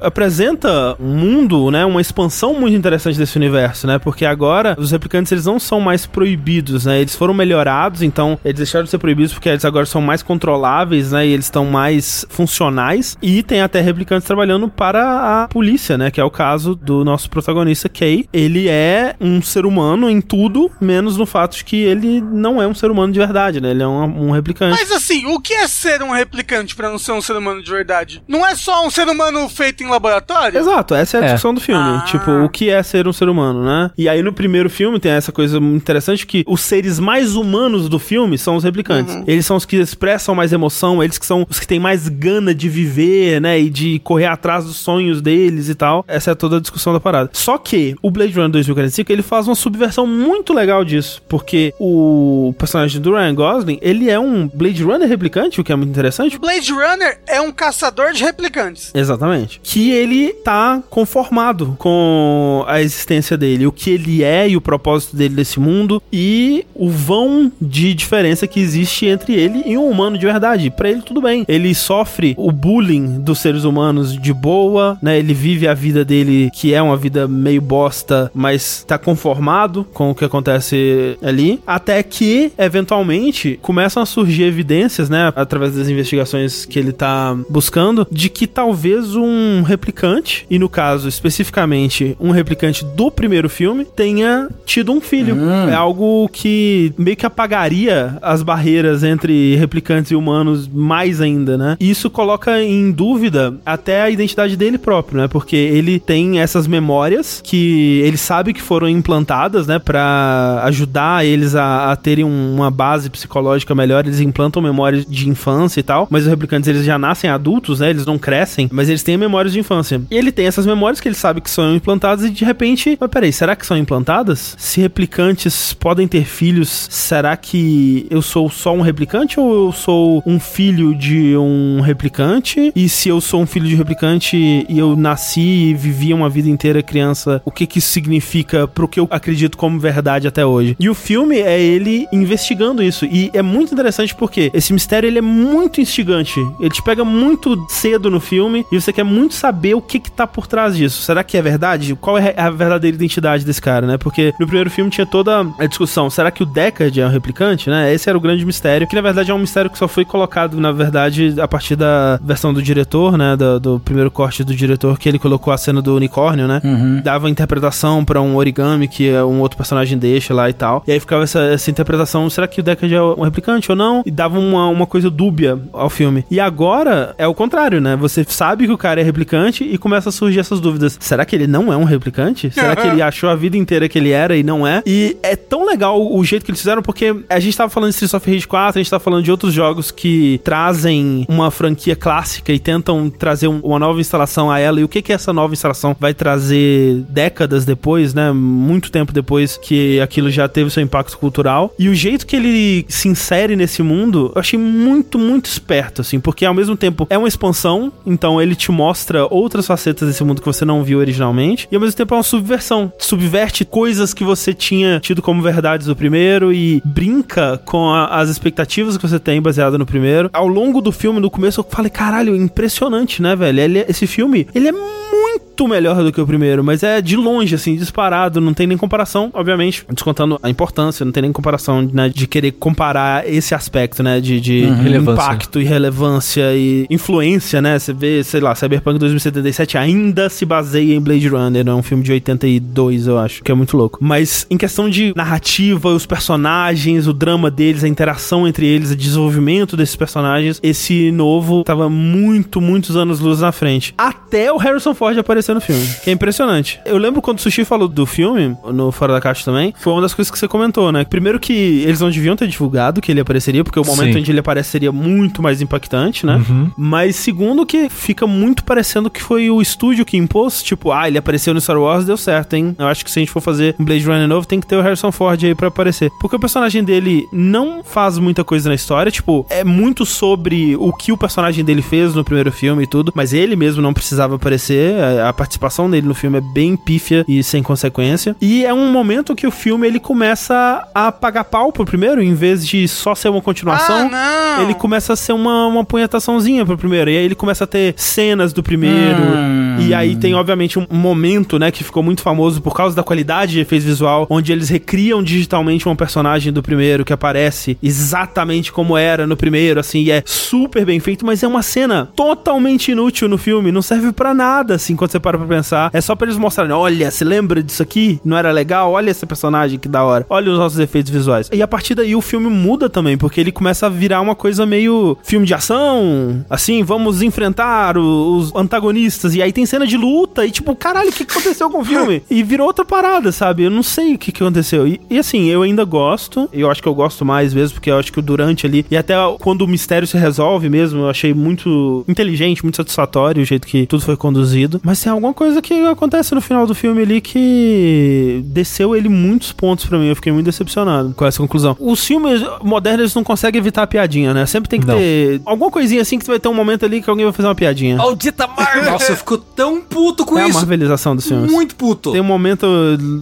S1: apresenta um mundo, né? Uma expansão muito interessante desse universo, né? Porque agora os replicantes eles não são mais proibidos, né? Eles foram melhorados, então eles deixaram de ser proibidos porque eles agora são mais controláveis, né? E eles estão mais funcionais. E tem até replicantes trabalhando para a polícia, né? Que é o caso do nosso protagonista, Kay. Ele é um ser humano em tudo, menos no fato de que ele não é um ser humano de verdade, né? Ele é um, um replicante.
S3: Mas assim, o que é ser um replicante pra não ser um ser humano de verdade? Não é só um ser humano feito em laboratório?
S1: Exato, essa é a
S2: É.
S1: discussão do filme.
S3: Ah.
S1: Tipo, o que é ser um ser humano, né? E aí no primeiro filme tem essa coisa muito interessante que os seres mais humanos do filme são os replicantes. Eles são os que expressam mais emoção, eles que são os que têm mais gana de viver, né? E de correr atrás dos sonhos deles e tal. Essa é toda a discussão da parada. Só que o Blade Runner 2045, ele faz uma subversão muito legal disso, porque o personagem do Ryan Gosling, ele é um Blade Runner replicante, o que é muito interessante,
S3: Blade Runner é um caçador de replicantes.
S1: Exatamente. Que ele tá conformado com a existência dele, o que ele é e o propósito dele nesse mundo e o vão de diferença que existe entre ele e um humano de verdade. Pra ele tudo bem. Ele sofre o bullying dos seres humanos de boa, né? Ele vive a vida dele que é uma vida meio bosta, mas tá conformado com o que acontece ali, até que eventualmente começam a surgir evidências, né, através das investigações que ele tá buscando, de que talvez um replicante, e no caso especificamente um replicante do primeiro filme, tenha tido um filho. É algo que meio que apagaria as barreiras entre replicantes e humanos mais ainda, né? E isso coloca em dúvida até a identidade dele próprio, né? Porque ele tem essas memórias que ele sabe que foram implantadas, né, Pra ajudar eles a, a terem um- uma base psicológica melhor. Eles implantam memórias de infância e tal, mas os replicantes eles já nascem adultos, né? Eles não crescem, mas eles têm memórias de infância. E ele tem essas memórias que ele sabe que são implantadas e de repente, mas peraí, será que são implantadas? Se replicantes podem ter filhos, será que eu sou só um replicante ou eu sou um filho de um replicante? E se eu sou um filho de replicante e eu nasci e vivi uma vida inteira criança, o que que isso significa pro que eu acredito como verdade até hoje? E o filme é ele investigando isso. E é muito interessante porque esse mistério ele é muito instigante. Ele te pega muito cedo no filme e você quer muito saber o que que tá por trás disso. Será que é verdade? Qual é a verdadeira identidade desse cara, né? Porque no primeiro filme tinha toda a discussão, será que o Deckard é um replicante, né? Esse era o grande mistério, que na verdade é um mistério que só foi colocado, na verdade, a partir da versão do diretor, né? Do, do primeiro corte do diretor, que ele colocou a cena do unicórnio, né?
S4: Uhum.
S1: Dava interpretação pra um origami que um outro personagem deixa lá e tal. E aí ficava essa, essa interpretação, será que o Deckard é um replicante ou não? E dava uma, uma coisa dúbia ao filme. E agora é o contrário, né? Você sabe que o cara é replicante e começa a surgir essas dúvidas. Será que ele não é um replicante? Será que ele achou a vida inteira que ele era e não é? E é tão legal o jeito que eles fizeram, porque a gente tava falando de Streets of Rage 4, a gente tava falando de outros jogos que trazem uma franquia clássica e tentam trazer um- uma nova instalação a ela. E o que que essa nova instalação vai trazer décadas depois, né? Muito tempo depois que aquilo já teve seu impacto cultural. E o jeito que ele se insere nesse mundo, eu achei muito, muito esperto, assim, porque ao mesmo tempo é uma expansão, então ele te mostra outras facetas desse mundo que você não viu originalmente, e ao mesmo tempo é uma subversão. Subverte coisas que você tinha tido como verdades do primeiro e brinca com a- as expectativas que você tem baseado no primeiro. Ao longo do filme, no começo, eu falei, caralho, impressionante, né, velho? Ele- esse filme, ele é muito melhor do que o primeiro, mas é de longe, assim, disparado, não tem nem comparação, obviamente, descontando a importância, não tem nem comparação, né, de querer comparar esse aspecto, né, de, de
S2: Relevância.
S1: impacto e relevância e influência, né, você vê, sei lá, Cyberpunk 2077 ainda se baseia em Blade Runner, é um filme de 82, eu acho, que é muito louco. Mas em questão de narrativa, os personagens, o drama deles, a interação entre eles, o desenvolvimento desses personagens, esse novo tava muito, muitos anos luz na frente. Até o Harrison Ford aparecer no filme, que é impressionante. Eu lembro quando o Sushi falou do filme, no Fora da Caixa também, foi uma das coisas que você comentou, né? Primeiro que eles não deviam ter divulgado que ele apareceria, porque o momento
S2: Sim.
S1: onde ele aparece seria muito mais impactante, né? Mas segundo que fica muito parecendo que foi o estúdio que impôs, tipo, ah, ele apareceu no Star Wars, deu certo, hein? Eu acho que se a gente for fazer um Blade Runner novo, tem que ter o Harrison Ford aí pra aparecer. Porque o personagem dele não faz muita coisa na história, tipo, é muito sobre o que o personagem dele fez no primeiro filme e tudo, mas ele mesmo não precisava aparecer, a- a participação dele no filme é bem pífia e sem consequência. E é um momento que o filme ele começa a pagar pau pro primeiro, em vez de só ser uma continuação
S3: Ah,
S1: ele começa a ser uma, uma punhetaçãozinha pro primeiro. E aí ele começa a ter cenas do primeiro.
S4: Hum.
S1: E aí tem, obviamente, um momento, né, que ficou muito famoso por causa da qualidade de efeito visual, onde eles recriam digitalmente um personagem do primeiro que aparece exatamente como era no primeiro, assim, e é super bem feito, mas é uma cena totalmente inútil no filme, não serve pra nada, assim, quando você para pra pensar. É só pra eles mostrarem, olha, você lembra disso aqui? Não era legal? Olha esse personagem que da hora. Olha os nossos efeitos visuais. E a partir daí o filme muda também, porque ele começa a virar uma coisa meio filme de ação, assim, vamos enfrentar os antagonistas, e aí tem cena de luta, e tipo, caralho, o que que aconteceu com o filme? E virou outra parada, sabe? Eu não sei o que, que aconteceu. E, e, assim, eu ainda gosto, eu acho que eu gosto mais mesmo, porque eu acho que o durante ali, e até quando o mistério se resolve mesmo, eu achei muito inteligente, muito satisfatório o jeito que tudo foi conduzido. Mas tem alguma coisa que acontece no final do filme ali que desceu ele muitos pontos pra mim. Eu fiquei muito decepcionado com essa conclusão. Os filmes modernos eles não conseguem evitar a piadinha, né? Sempre tem que
S2: Não.
S1: ter alguma coisinha assim que vai ter um momento ali que alguém vai fazer uma piadinha.
S2: Maldita Marvel!
S4: Nossa, eu fico tão puto com
S1: é a
S4: isso.
S1: marvelização dos filmes.
S4: Muito puto.
S1: Tem um momento,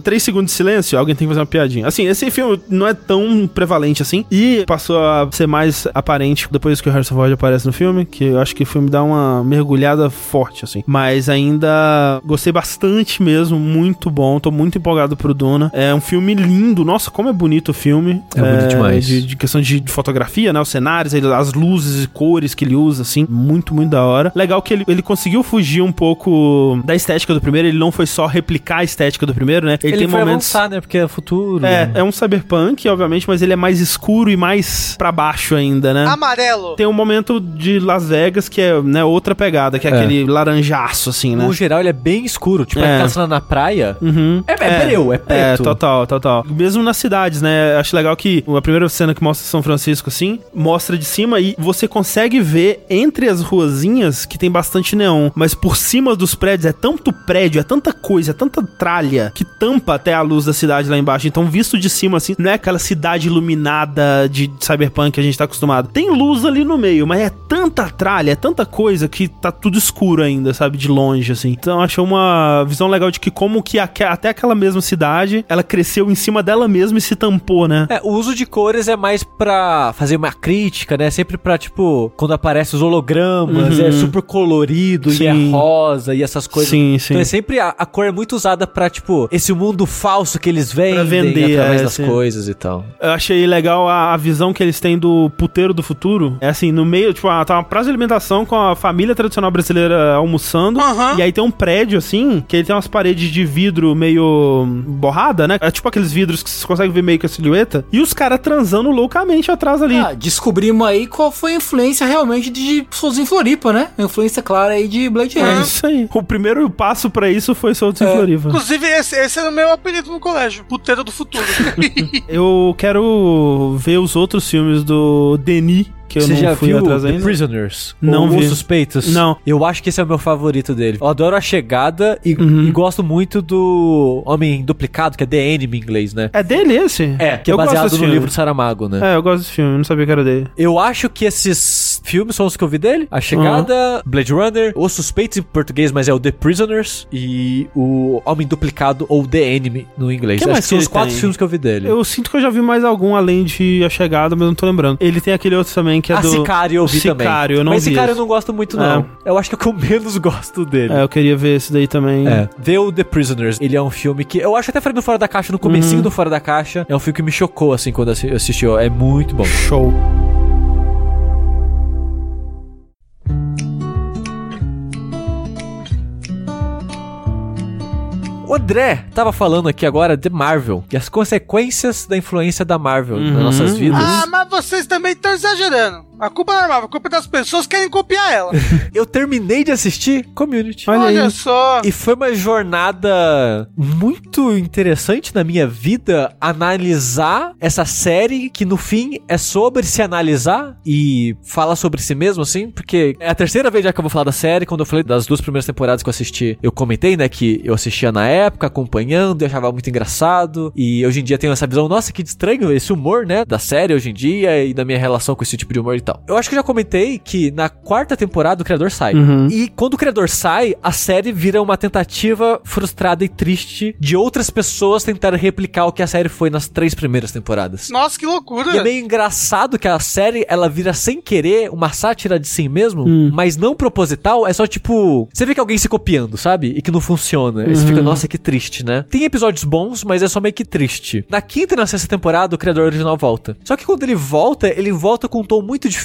S1: três segundos de silêncio, alguém tem que fazer uma piadinha. Assim, esse filme não é tão prevalente assim. E passou a ser mais aparente depois que o Harrison Ford aparece no filme, que eu acho que o filme dá uma mergulhada forte, assim. Mas ainda gostei bastante mesmo, muito bom. Tô muito empolgado pro Duna. É um filme lindo. Nossa, como é bonito o filme.
S2: É bonito demais.
S1: De, de questão de, de fotografia, né? Os cenários, ele- as luzes e cores que ele usa, assim. Muito, muito da hora. Legal que ele, ele conseguiu fugir um pouco da estética do primeiro. Ele não foi só replicar a estética do primeiro, né? Ele,
S2: Ele,
S1: tem
S2: foi
S1: momentos.
S2: avançar, né? Porque é futuro.
S1: É,
S2: né?
S1: é um cyberpunk, obviamente, mas ele é mais escuro e mais pra baixo ainda, né?
S3: Amarelo.
S1: Tem um momento de Las Vegas que é, né, outra pegada, que é,
S2: É.
S1: aquele laranjaço, assim, né?
S2: No geral, ele é bem escuro. Tipo,
S1: É.
S2: aquela cena na praia.
S1: Uhum.
S2: É, é, breu, é preto.
S1: É, total, total. Mesmo nas cidades, né? Acho legal que a primeira cena que mostra São Francisco, assim, mostra de cima e você consegue ver entre as ruazinhas que tem bastante neon. Mas por cima dos prédios é tanto prédio, é tanta coisa, é tanta tralha que tampa até a luz da cidade lá embaixo. Então, visto de cima, assim, não é aquela cidade iluminada de cyberpunk que a gente tá acostumado. Tem luz ali no meio, mas é tanta tralha, é tanta coisa que tá tudo escuro ainda, sabe? De longe, assim. Então achei uma visão legal de que como que até aquela mesma cidade, ela cresceu em cima dela mesma e se tampou, né?
S2: É, o uso de cores é mais pra fazer uma crítica, né? Sempre pra, tipo, quando aparece os hologramas,
S1: Uhum.
S2: é super colorido e
S1: Sim.
S2: é rosa e essas coisas.
S1: Sim, sim.
S2: Então é sempre a, a cor é muito usada pra, tipo, esse mundo falso que eles vendem
S1: vender,
S2: através
S1: é,
S2: das
S1: sim.
S2: coisas e tal.
S1: Eu achei legal a, a visão que eles têm do puteiro do futuro. É assim, no meio, tipo, ah, tá uma praça de alimentação com a família tradicional brasileira almoçando.
S3: Aham.
S1: E aí tem um prédio, assim, que ele tem umas paredes de vidro meio borrada, né? É tipo aqueles vidros que você consegue ver meio que a silhueta. E os caras transando loucamente atrás ali.
S4: Ah, descobrimos aí qual foi a influência realmente de pessoas em Floripa, né? A influência clara aí de Blade
S1: É
S4: Runner.
S1: isso aí. O primeiro passo pra isso foi Soltos
S4: É.
S1: em Floriva.
S3: Inclusive, esse, esse era o meu apelido no colégio, puteiro do futuro.
S1: Eu quero ver os outros filmes do Denis, que eu
S2: Você
S1: não
S2: já
S1: fui
S2: viu
S1: atrás
S2: The
S1: ainda.
S2: Prisoners?
S1: Não
S2: Ou
S1: vi.
S2: Os Suspeitos?
S1: Não.
S2: Eu acho que esse é o meu favorito dele. Eu adoro A Chegada e,
S1: Uhum.
S2: e gosto muito do Homem Duplicado, que é The Enemy em inglês, né?
S1: É dele esse?
S2: É, que é
S1: eu gosto
S2: baseado no
S1: filme.
S2: livro do Saramago, né?
S1: É, eu gosto desse filme, eu não sabia que era dele.
S2: Eu acho que esses filmes são os que eu vi dele. A Chegada, Blade Runner, Os Suspeitos em português, mas é o The Prisoners e o Homem Duplicado ou The Enemy no inglês.
S1: Que
S2: acho
S1: mais
S2: que são os quatro
S1: tem?
S2: filmes que eu vi dele.
S1: Eu sinto que eu já vi mais algum além de A Chegada, mas não tô lembrando. Ele tem aquele outro também que é
S2: a
S1: do...
S2: Sicário eu vi também.
S1: Sicário, eu não
S2: Mas
S1: vi
S2: Sicário eu não gosto muito, não. Eu acho que é o que eu menos gosto dele.
S1: É, eu queria ver esse daí também.
S2: É. Ver o The Prisoners, ele é um filme que eu acho até falei no Fora da Caixa, no comecinho
S1: Uhum.
S2: do Fora da Caixa, é um filme que me chocou, assim, quando eu assisti, é muito bom.
S1: Show.
S2: O André tava falando aqui agora de Marvel e as consequências da influência da Marvel nas
S1: Uhum.
S2: nossas vidas.
S3: ah, mas vocês também estão exagerando. A culpa não é normal, a culpa é das pessoas que querem copiar ela.
S2: Eu terminei de assistir Community.
S1: Olha
S3: Olha só.
S2: E foi uma jornada muito interessante na minha vida analisar essa série que no fim é sobre se analisar e fala sobre si mesmo, assim, porque é a terceira vez já que eu vou falar da série. Quando eu falei das duas primeiras temporadas que eu assisti, eu comentei, né, que eu assistia na época, acompanhando, eu achava muito engraçado. E hoje em dia tenho essa visão, nossa, que estranho esse humor, né, da série hoje em dia e da minha relação com esse tipo de humor e tal. Eu acho que eu já comentei que na quarta temporada o criador sai.
S1: Uhum.
S2: E quando o criador sai, a série vira uma tentativa frustrada e triste de outras pessoas tentarem replicar o que a série foi nas três primeiras temporadas.
S3: Nossa, que loucura.
S2: E é meio engraçado que a série, ela vira sem querer uma sátira de si mesmo, mas não proposital, é só tipo... Você vê que alguém se copiando, sabe? E que não funciona. Aí você fica, nossa, que triste, né? Tem episódios bons, mas é só meio que triste. Na quinta e na sexta temporada, o criador original volta. Só que quando ele volta, ele volta com um tom muito diferente,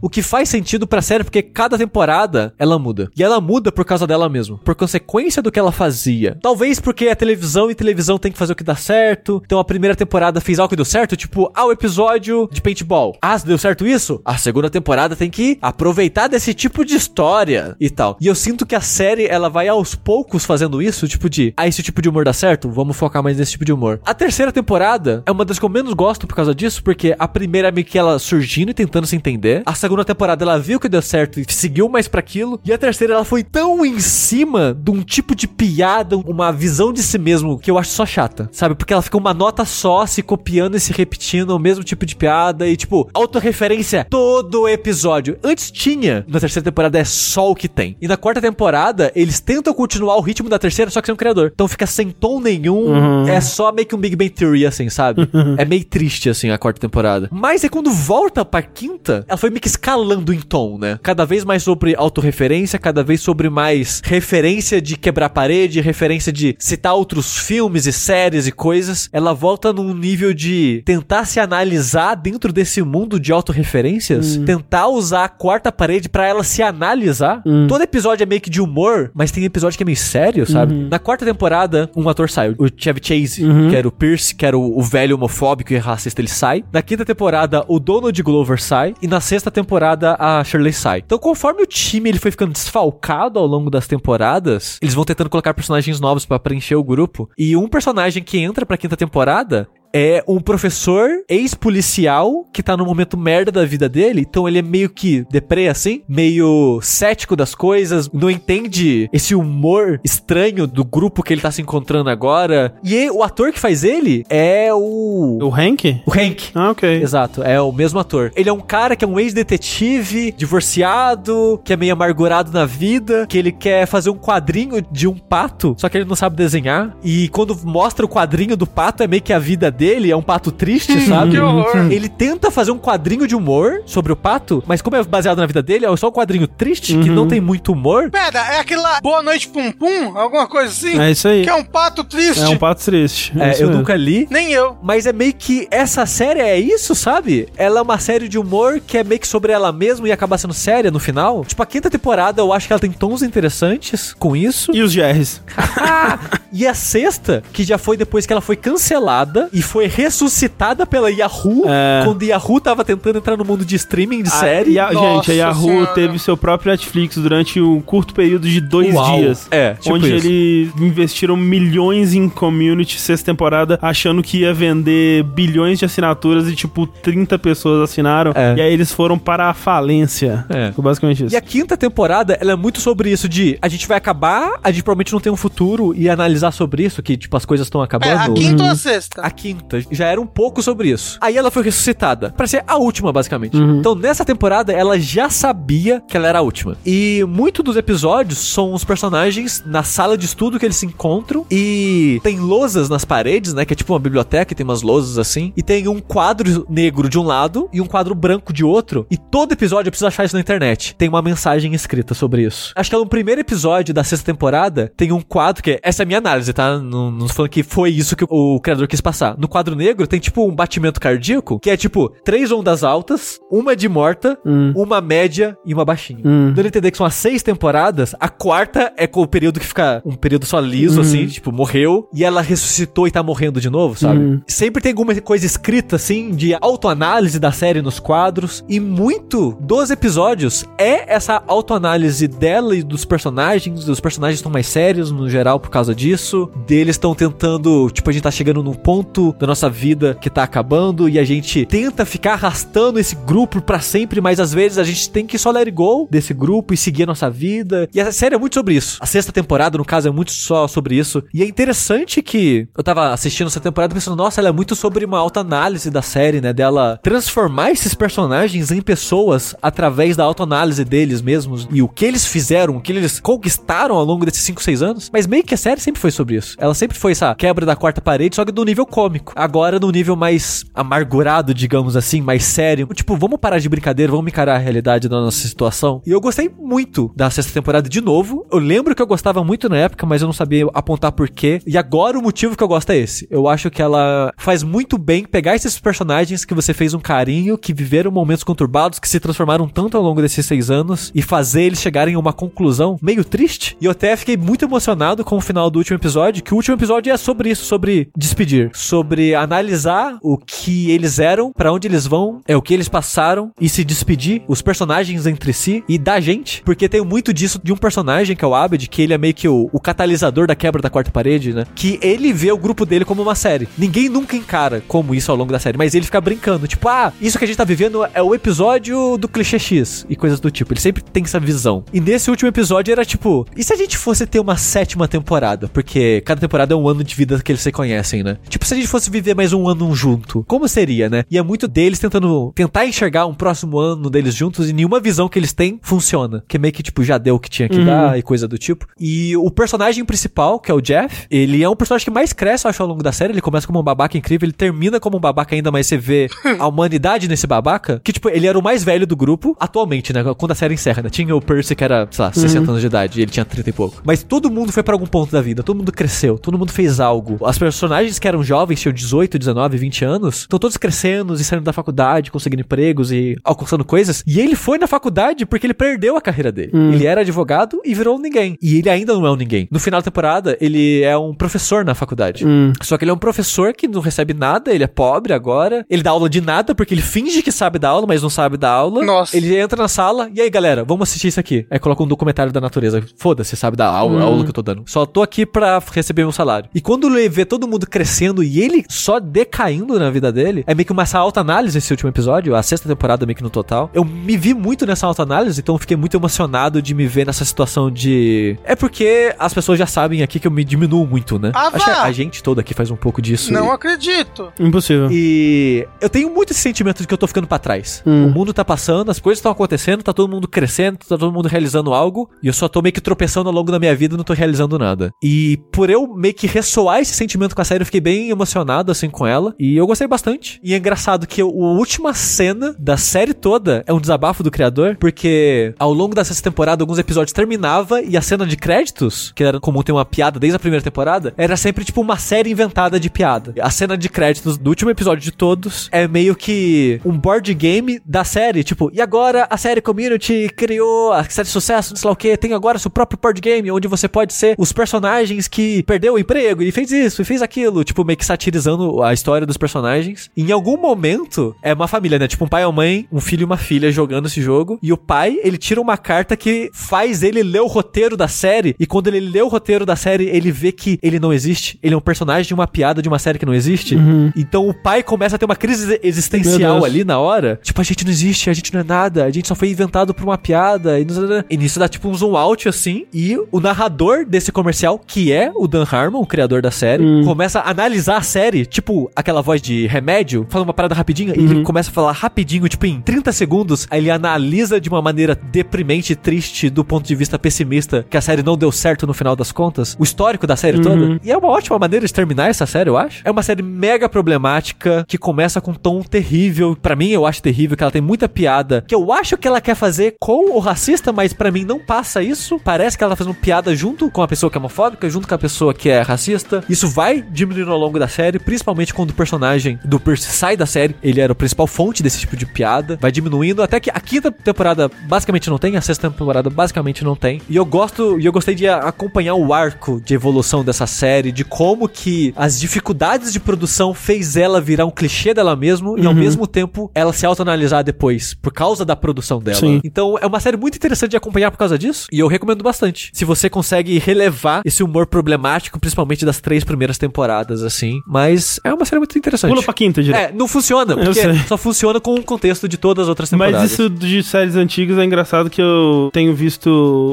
S2: o que faz sentido pra série, porque cada temporada, ela muda. E ela muda por causa dela mesma. Por consequência do que ela fazia. Talvez porque é televisão e televisão tem que fazer o que dá certo. Então a primeira temporada fez algo que deu certo, tipo, ah, o episódio de paintball. Ah, deu certo isso? A segunda temporada tem que aproveitar desse tipo de história e tal. E eu sinto que a série, ela vai aos poucos fazendo isso, tipo de, ah, esse tipo de humor dá certo? Vamos focar mais nesse tipo de humor. A terceira temporada é uma das que eu menos gosto por causa disso, porque a primeira é meio que ela surgindo e tentando se entender. A segunda temporada ela viu que deu certo e seguiu mais pra aquilo. E a terceira ela foi tão em cima de um tipo de piada, uma visão de si mesmo que eu acho só chata, sabe? Porque ela fica uma nota só se copiando e se repetindo o mesmo tipo de piada e tipo, autorreferência todo episódio. Antes tinha, na terceira temporada é só o que tem. E na quarta temporada eles tentam continuar o ritmo da terceira, só que sem um criador. Então fica sem tom nenhum, é só meio que um Big Bang Theory assim, sabe? é meio triste assim a quarta temporada. Mas é quando volta pra quinta, ela foi meio que escalando em tom, né? Cada vez mais sobre autorreferência, cada vez sobre mais referência de quebrar parede, referência de citar outros filmes e séries e coisas. Ela volta num nível de tentar se analisar dentro desse mundo de autorreferências, tentar usar a quarta parede pra ela se analisar. Todo episódio é meio que de humor, mas tem episódio que é meio sério, sabe? Na quarta temporada, um ator sai, o Chevy Chase, que era o Pierce, que era o, o velho homofóbico e racista, ele sai. Na quinta temporada, o Donald Glover sai. E na sexta temporada, a Shirley sai. Então, conforme o time ele foi ficando desfalcado ao longo das temporadas, eles vão tentando colocar personagens novos pra preencher o grupo. E um personagem que entra pra quinta temporada é um professor ex-policial que tá no momento merda da vida dele, então ele é meio que deprê assim, meio cético das coisas, não entende esse humor estranho do grupo que ele tá se encontrando agora. E ele- o ator que faz ele é o
S1: O Hank?
S2: o Hank.
S1: Ah, ok.
S2: Exato, é o mesmo ator. Ele é um cara que é um ex-detetive, divorciado, que é meio amargurado na vida, que ele quer fazer um quadrinho de um pato, só que ele não sabe desenhar. E quando mostra o quadrinho do pato, é meio que a vida dele, é um pato triste, sabe?
S3: que horror.
S2: Ele tenta fazer um quadrinho de humor sobre o pato, mas como é baseado na vida dele, é só um quadrinho triste, que não tem muito humor.
S3: Pera, é aquele lá, Boa Noite Pum Pum? Alguma coisa assim?
S1: É isso aí.
S3: Que é um pato triste?
S1: É um pato triste.
S2: É,
S1: isso
S2: eu
S1: mesmo.
S2: nunca li,
S3: Nem eu.
S2: Mas é meio que essa série é isso, sabe? Ela é uma série de humor que é meio que sobre ela mesma e acaba sendo séria no final. Tipo, a quinta temporada eu acho que ela tem tons interessantes com isso.
S1: E os GRs?
S2: E a sexta, que já foi depois que ela foi cancelada e foi ressuscitada pela Yahoo,
S1: É.
S2: quando Yahoo tava tentando entrar no mundo de streaming de
S1: A-
S2: série.
S1: e a- gente, a Yahoo
S3: Senhora.
S1: teve seu próprio Netflix durante um curto período de dois
S2: Uau.
S1: dias.
S2: É, tipo
S1: onde
S2: isso.
S1: eles investiram milhões em community sexta temporada, achando que ia vender bilhões de assinaturas e, tipo, 30 pessoas assinaram.
S2: É.
S1: E aí eles foram para a falência.
S2: É.
S1: Foi basicamente isso.
S2: E a quinta temporada, ela é muito sobre isso de a gente vai acabar, a gente provavelmente não tem um futuro e analisar sobre isso, que tipo as coisas estão
S3: É,
S2: acabando.
S3: a quinta ou a sexta?
S2: A quinta já era um pouco sobre isso. Aí ela foi ressuscitada pra ser a última, basicamente. Então nessa temporada ela já sabia que ela era a última. E muito dos episódios são os personagens na sala de estudo que eles se encontram e tem lousas nas paredes, né? Que é tipo uma biblioteca e tem umas lousas assim. E tem um quadro negro de um lado e um quadro branco de outro. E todo episódio eu preciso achar isso na internet. Tem uma mensagem escrita sobre isso. Acho que é no primeiro episódio da sexta temporada tem um quadro que é, essa é a minha análise, tá? Não, não falando que foi isso que o criador quis passar. No quadro negro tem tipo um batimento cardíaco que é tipo três ondas altas, uma de morta, uma média e uma baixinha.
S1: Hum.
S2: Dando a entender que são as seis temporadas, a quarta é com o período que fica um período só liso, assim, tipo, morreu, e ela ressuscitou e tá morrendo de novo, sabe? Sempre tem alguma coisa escrita, assim, de autoanálise da série nos quadros, e muito dos episódios é essa autoanálise dela e dos personagens, os personagens estão mais sérios no geral por causa disso, deles estão tentando, tipo, a gente tá chegando num ponto da nossa vida que tá acabando, e a gente tenta ficar arrastando esse grupo pra sempre, mas às vezes a gente tem que só let it go desse grupo e seguir a nossa vida. E a série é muito sobre isso. A sexta temporada, no caso, é muito só sobre isso. E é interessante que eu tava assistindo essa temporada pensando, nossa, ela é muito sobre uma autoanálise da série, né? Dela transformar esses personagens em pessoas através da autoanálise deles mesmos e o que eles fizeram, o que eles conquistaram ao longo desses 5, 6 anos. Mas meio que a série sempre foi sobre isso. Ela sempre foi essa quebra da quarta parede, só que no nível cômico. Agora no nível mais amargurado, digamos assim, mais sério. Tipo, vamos parar de brincadeira, vamos encarar a realidade da nossa situação. E eu gostei muito da sexta temporada de novo. Eu lembro que eu gostava muito na época, mas eu não sabia apontar por quê. E agora o motivo que eu gosto é esse. Eu acho que ela faz muito bem pegar esses personagens que você fez um carinho, que viveram momentos conturbados, que se transformaram tanto ao longo desses seis anos, e fazer eles chegarem a uma conclusão meio triste. E eu até fiquei muito emocionado com o final do último episódio, que o último episódio é sobre isso, sobre despedir, sobre analisar o que eles eram, pra onde eles vão, é o que eles passaram e se despedir, os personagens entre si e da gente, porque tem muito disso de um personagem que é o Abed, que ele é meio que o, o catalisador da quebra da quarta parede, né? Que ele vê o grupo dele como uma série. Ninguém nunca encara como isso ao longo da série, mas ele fica brincando, tipo, ah, isso que a gente tá vivendo é o episódio do clichê X e coisas do tipo. Ele sempre tem essa visão. E nesse último episódio era tipo, e se a gente fosse ter uma sétima temporada? Porque cada temporada é um ano de vida que eles se conhecem, né? Tipo, se a gente fosse viver mais um ano junto, como seria, né? E é muito deles tentando tentar enxergar um próximo ano deles juntos e nenhuma visão que eles têm funciona. Que meio que, tipo, já deu o que tinha que dar e coisa do tipo. E o personagem principal, que é o Jeff, ele é um personagem que mais cresce, eu acho, ao longo da série. Ele começa como um babaca incrível, ele termina como um babaca ainda, mas você vê a humanidade nesse babaca. Que, tipo, ele era o mais velho do grupo, atualmente, né? Quando a série encerra, né? Tinha o Percy, que era, sei lá, 60 anos de idade, e ele tinha 30 e pouco. Mas todo mundo foi pra algum ponto da vida, todo mundo cresceu, todo mundo fez algo. As personagens que eram jovens, tinham 18, 19, 20 anos, estão todos crescendo e saindo da faculdade, conseguindo empregos e alcançando coisas. E ele foi na faculdade porque ele perdeu a carreira dele. Ele era advogado e virou um ninguém. E ele ainda não é um ninguém. No final da temporada, ele é um professor na faculdade. Só que ele é um professor que não recebe nada, ele é pobre agora. Ele dá aula de nada porque ele finge que sabe dar aula, mas não sabe dar aula.
S3: Nossa.
S2: Ele entra na sala, e aí galera, vamos assistir isso aqui. Aí coloca um documentário da natureza. Foda-se, sabe dar aula, a aula que eu tô dando. Só tô aqui pra receber meu salário. E quando ele vê todo mundo crescendo e ele só decaindo na vida dele. É meio que uma essa autoanálise esse último episódio, a sexta temporada meio que no total. Eu me vi muito nessa autoanálise, então eu fiquei muito emocionado de me ver nessa situação de. É porque as pessoas já sabem aqui que eu me diminuo muito, né?
S3: Ah,
S2: Acho que a gente toda aqui faz um pouco disso.
S3: Não
S2: e...
S3: acredito.
S1: Impossível.
S2: E eu tenho muito esse sentimento de que eu tô ficando pra trás.
S1: Hum.
S2: O mundo tá passando, as coisas estão acontecendo, tá todo mundo crescendo, tá todo mundo realizando algo, e eu só tô meio que tropeçando ao longo da minha vida e não tô realizando nada. E por eu meio que ressoar esse sentimento com a série, eu fiquei bem emocionado assim com ela, e eu gostei bastante. E é engraçado que a última cena da série toda é um desabafo do criador, porque ao longo dessa temporada, alguns episódios terminava e a cena de créditos, que era comum ter uma piada desde a primeira temporada, era sempre tipo uma série inventada de piada. A cena de créditos do último episódio de todos é meio que um board game da série, tipo, e agora a série Community criou a série de sucesso, não sei lá o que, tem agora seu próprio board game, onde você pode ser os personagens que perdeu o emprego e fez isso e fez aquilo, tipo, meio que satirizando a história dos personagens. Em algum momento, é uma família, né? Tipo, um pai e uma mãe, um filho e uma filha jogando esse jogo, e o pai, ele tira uma carta que faz ele ler o roteiro da série, e quando ele lê o roteiro da série, ele vê que ele não existe, ele é um personagem de uma piada de uma série que não existe. Então o pai começa a ter uma crise existencial ali na hora. Tipo, a gente não existe, a gente não é nada, a gente só foi inventado por uma piada. E, e nisso dá tipo um zoom out assim. E o narrador desse comercial, que é o Dan Harmon, o criador da série, começa a analisar a série, tipo aquela voz de remédio, fala uma parada rapidinha, e ele começa a falar rapidinho, tipo em 30 segundos. Aí ele analisa de uma maneira deprimente e triste do ponto de vista pessimista que a série não deu certo no final das contas, o histórico da série toda. E é uma ótima maneira de terminar essa série, eu acho. É uma série mega problemática que começa com um tom terrível. Pra mim, eu acho terrível que ela tem muita piada que eu acho que ela quer fazer com o racista, mas pra mim não passa isso. Parece que ela tá fazendo piada junto com a pessoa que é homofóbica, junto com a pessoa que é racista. Isso vai diminuindo ao longo da série, principalmente quando o personagem do Percy sai da série. Ele era a principal fonte desse tipo de piada. Vai diminuindo até que a quinta temporada basicamente não tem, a sexta temporada basicamente não tem. E eu gosto, e eu gostei de acompanhar o arco de evolução dessa série, de como que as dificuldades de produção fez ela virar um clichê dela mesmo e ao mesmo tempo ela se autoanalisar depois, por causa da produção dela.
S1: Sim.
S2: Então é uma série muito interessante de acompanhar por causa disso, e eu recomendo bastante. Se você consegue relevar esse humor problemático, principalmente das três primeiras temporadas, assim. Mas é uma série muito interessante.
S1: Pula pra quinta, direto.
S2: É, não funciona, porque só funciona com o contexto de todas as outras temporadas.
S1: Mas isso de séries antigas é engraçado que eu tenho visto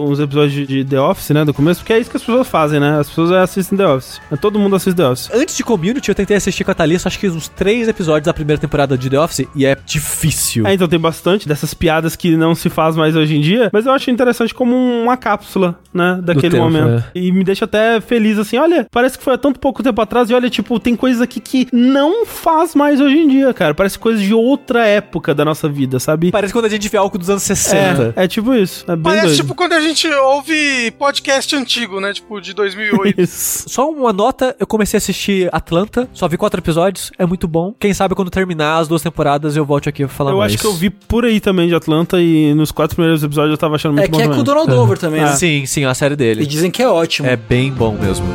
S1: uns episódios de The Office, né, do começo, porque é isso que as pessoas fazem, né? As pessoas assistem The Office. Todo mundo assiste The Office.
S2: Antes de Community, eu tentei assistir com a Thalissa, acho que uns três episódios da primeira temporada de The Office, e é difícil.
S1: É, então tem bastante dessas piadas que não se faz mais hoje em dia, mas eu acho interessante como uma cápsula, né, daquele
S2: tempo,
S1: momento. E me deixa até feliz, assim, olha, parece que foi há tanto pouco tempo atrás, e olha, tipo, tem coisas aqui que não faz mais hoje em dia, cara. Parece coisas de outra época da nossa vida, sabe?
S2: Parece quando a gente vê algo dos anos 60.
S1: É, é tipo isso. É bem
S3: Parece
S1: doido.
S3: tipo quando a gente ouve podcast antigo, né? Tipo, de 2008.
S1: Isso.
S2: Só uma nota, eu comecei a assistir Atlanta, só vi quatro episódios, é muito bom. Quem sabe quando terminar as duas temporadas eu volte aqui pra falar
S1: Eu
S2: mais.
S1: acho que eu vi por aí também de Atlanta e nos quatro primeiros episódios eu tava achando muito
S4: É
S1: bom
S4: que é com o. Donald Over também, né?
S2: Sim, sim, a série
S4: E
S2: dele.
S4: dizem que é ótimo.
S2: É bem bom mesmo.